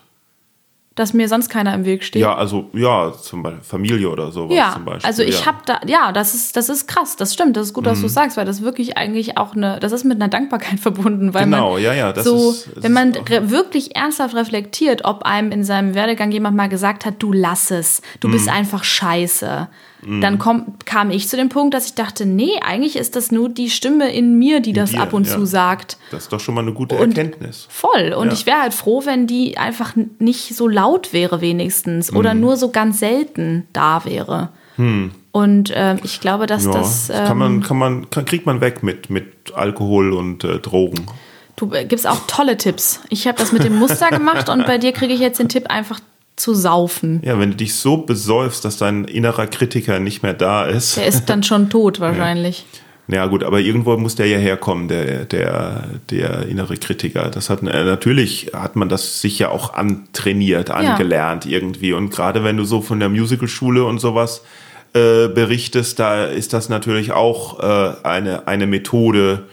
S2: Dass mir sonst keiner im Weg steht.
S1: Ja, also ja, zum Beispiel Familie oder sowas
S2: Ja,
S1: zum Beispiel.
S2: also ich
S1: ja. Mhm.
S2: habe da, ja, das ist, das ist krass, das stimmt, das ist gut, dass du sagst, weil das wirklich eigentlich auch eine, das ist mit einer Dankbarkeit verbunden, weil
S1: Genau,
S2: man
S1: ja, ja, das
S2: so,
S1: ist- das
S2: wenn man wirklich ernsthaft reflektiert, ob einem in seinem Werdegang jemand mal gesagt hat, du lass es, du bist
S1: Mhm.
S2: einfach scheiße, dann komm, kam ich zu dem Punkt, dass ich dachte, nee, eigentlich ist das nur die Stimme in mir, die das
S1: dir,
S2: ab und
S1: ja.
S2: zu sagt.
S1: Das ist doch schon mal eine gute
S2: Und-
S1: Erkenntnis.
S2: Voll. Und
S1: Ja.
S2: ich wäre halt froh, wenn die einfach nicht so laut wäre, wenigstens.
S1: Mhm.
S2: Oder nur so ganz selten da wäre. Und ähm, ich glaube, dass.
S1: Ja,
S2: das.
S1: das
S2: Ähm,
S1: kann man, kann man, kann, kriegt man weg mit, mit Alkohol und äh, Drogen.
S2: du äh, gibst auch tolle Tipps. Ich habe das mit dem Muster gemacht und bei dir kriege ich jetzt den Tipp, einfach zu saufen.
S1: Ja, wenn du dich so besäufst, dass dein innerer Kritiker nicht mehr da ist.
S2: Der ist dann schon tot wahrscheinlich.
S1: Ja gut, aber irgendwo muss der ja herkommen, der, der, der innere Kritiker. Das hat äh, natürlich hat man das sich ja auch antrainiert, angelernt irgendwie. Und gerade wenn du so von der Musicalschule und sowas äh, berichtest, da ist das natürlich auch äh, eine, eine Methode,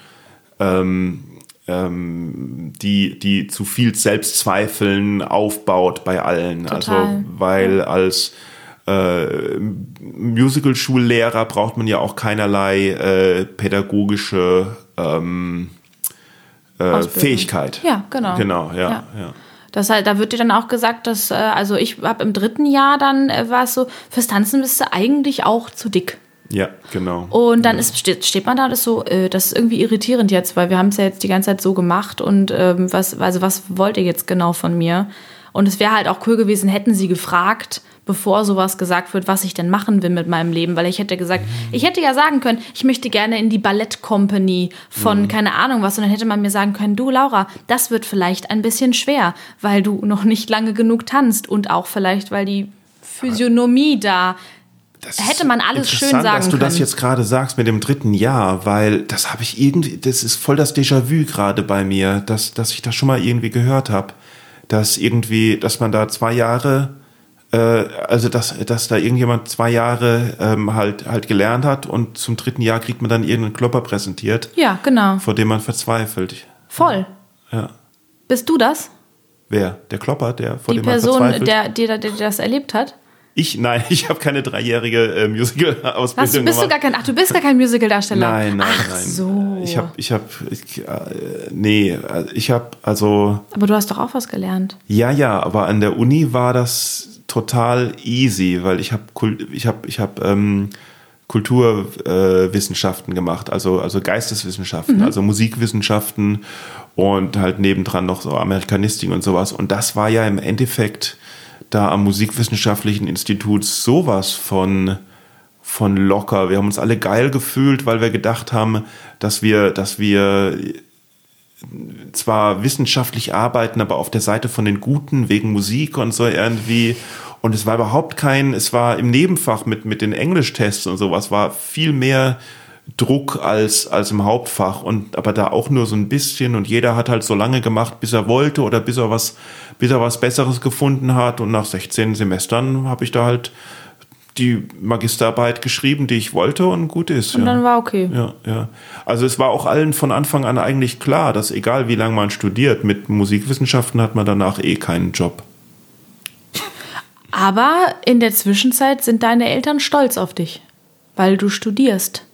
S1: ähm, ähm, die, die zu viel Selbstzweifeln aufbaut bei allen. Also
S2: Total.
S1: weil als äh, Musical-Schullehrer braucht man ja auch keinerlei äh, pädagogische ähm, äh. Fähigkeit.
S2: Ja, genau.
S1: Genau, ja,
S2: Ja.
S1: ja.
S2: Das da wird dir dann auch gesagt, dass, äh, also ich habe im dritten Jahr dann, äh, war es so, fürs Tanzen bist du eigentlich auch zu dick.
S1: Ja, genau.
S2: Und dann ist, steht, steht man da und ist so, äh, das ist irgendwie irritierend jetzt, weil wir haben es ja jetzt die ganze Zeit so gemacht und ähm, was, also was wollt ihr jetzt genau von mir? Und es wäre halt auch cool gewesen, hätten sie gefragt, bevor sowas gesagt wird, was ich denn machen will mit meinem Leben, weil ich hätte gesagt, ich hätte ja sagen können, ich möchte gerne in die Ballettcompany von keine Ahnung was. Und dann hätte man mir sagen können, du Laura, das wird vielleicht ein bisschen schwer, weil du noch nicht lange genug tanzt und auch vielleicht, weil die Physiognomie da
S1: Das
S2: hätte man alles schön sagen
S1: dass du das
S2: können.
S1: jetzt gerade sagst mit dem dritten Jahr, weil das habe ich irgendwie, das ist voll das Déjà-vu gerade bei mir, dass, dass ich das schon mal irgendwie gehört habe, dass irgendwie, dass man da zwei Jahre äh, also dass, dass da irgendjemand zwei Jahre ähm, halt, halt gelernt hat und zum dritten Jahr kriegt man dann irgendeinen Klopper präsentiert,
S2: Ja, genau.
S1: vor dem man verzweifelt.
S2: Voll.
S1: Ja.
S2: Bist du das?
S1: Wer? Der Klopper, der vor
S2: Die
S1: dem man
S2: Person,
S1: verzweifelt?
S2: der, die, der, der das erlebt hat?
S1: Ich, nein, ich habe keine dreijährige äh, Musical-Ausbildung
S2: Was, du bist du gar kein, ach, du bist gar kein Musical-Darsteller.
S1: Nein, nein,
S2: ach,
S1: nein.
S2: so.
S1: Ich habe, ich habe, äh, nee, äh, ich habe, also,
S2: Aber du hast doch auch was gelernt.
S1: ja, ja, aber an der Uni war das total easy, weil ich habe, ich habe, ich habe ähm, Kulturwissenschaften äh, gemacht, also, also Geisteswissenschaften, also Musikwissenschaften und halt nebendran noch so Amerikanistik und sowas. Und das war ja im Endeffekt da am Musikwissenschaftlichen Institut sowas von von locker. Wir haben uns alle geil gefühlt, weil wir gedacht haben, dass wir, dass wir zwar wissenschaftlich arbeiten, aber auf der Seite von den Guten wegen Musik und so irgendwie. Und es war überhaupt kein, es war im Nebenfach mit, mit den Englischtests und sowas, war viel mehr Druck als, als im Hauptfach und aber da auch nur so ein bisschen und jeder hat halt so lange gemacht, bis er wollte oder bis er was, bis er was Besseres gefunden hat und nach 16 Semestern habe ich da halt die Magisterarbeit geschrieben, die ich wollte und gut ist.
S2: Und
S1: ja.
S2: dann war okay.
S1: Ja, ja. Also es war auch allen von Anfang an eigentlich klar, dass egal wie lange man studiert, mit Musikwissenschaften hat man danach eh keinen Job.
S2: Aber in der Zwischenzeit sind deine Eltern stolz auf dich, weil du studierst.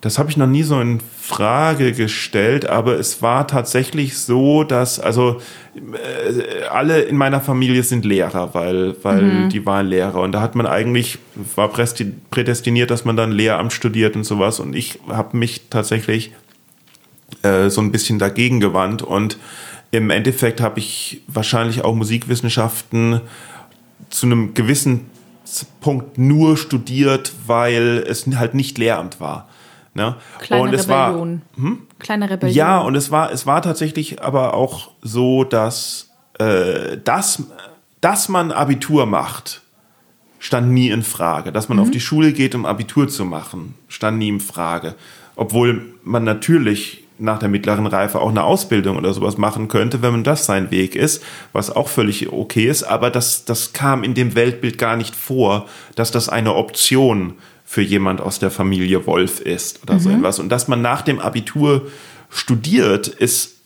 S1: Das habe ich noch nie so in Frage gestellt, aber es war tatsächlich so, dass also äh, alle in meiner Familie sind Lehrer, weil weil die waren Lehrer. Und da hat man eigentlich war prädestiniert, dass man dann Lehramt studiert und sowas. Und ich habe mich tatsächlich äh, so ein bisschen dagegen gewandt. Und im Endeffekt habe ich wahrscheinlich auch Musikwissenschaften zu einem gewissen Punkt nur studiert, weil es halt nicht Lehramt war. Ne?
S2: Kleine
S1: und es war
S2: Rebellion. Kleine Rebellion.
S1: ja, und es war, es war tatsächlich aber auch so, dass, äh, dass, dass man Abitur macht, stand nie in Frage. Dass man auf die Schule geht, um Abitur zu machen, stand nie in Frage. Obwohl man natürlich nach der mittleren Reife auch eine Ausbildung oder sowas machen könnte, wenn man das sein Weg ist, was auch völlig okay ist, aber das, das kam in dem Weltbild gar nicht vor, dass das eine Option für jemand aus der Familie Wolf ist oder so etwas. Und dass man nach dem Abitur studiert, ist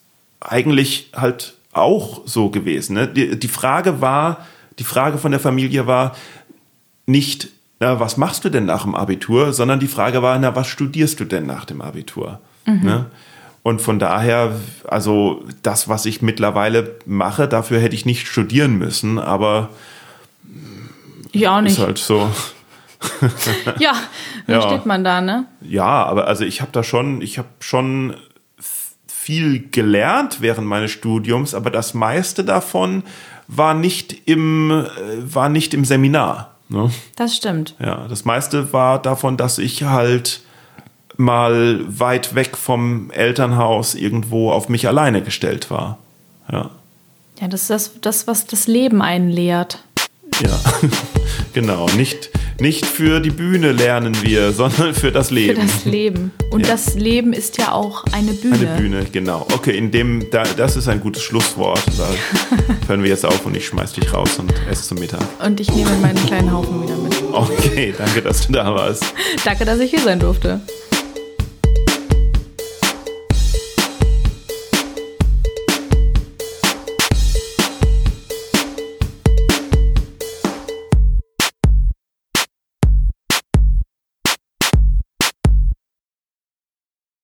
S1: eigentlich halt auch so gewesen. Ne? Die, die Frage war, die Frage von der Familie war nicht, na, was machst du denn nach dem Abitur, sondern die Frage war, na, was studierst du denn nach dem Abitur? Ne? Und von daher, also das, was ich mittlerweile mache, dafür hätte ich nicht studieren müssen, aber
S2: Ich auch nicht.
S1: ist halt so.
S2: Ja, wie
S1: Ja.
S2: steht man da, ne?
S1: Ja, aber also ich habe da schon, ich habe schon viel gelernt während meines Studiums, aber das meiste davon war nicht im, äh, war nicht im Seminar. Ne?
S2: Das stimmt.
S1: Ja, das meiste war davon, dass ich halt mal weit weg vom Elternhaus irgendwo auf mich alleine gestellt war. Ja,
S2: Ja, das ist das, das was das Leben einen lehrt.
S1: ja, genau. Nicht, nicht für die Bühne lernen wir, sondern für das
S2: Für
S1: Leben.
S2: das Leben. Und
S1: Ja.
S2: das Leben ist ja auch eine Bühne.
S1: Eine Bühne, genau. Okay, in dem, da, das ist ein gutes Schlusswort. Da hören wir jetzt auf und ich schmeiß dich raus und esse zum Mittag.
S2: Und ich nehme meinen kleinen Haufen wieder mit.
S1: Okay, danke, dass du da warst.
S2: Danke, dass ich hier sein durfte.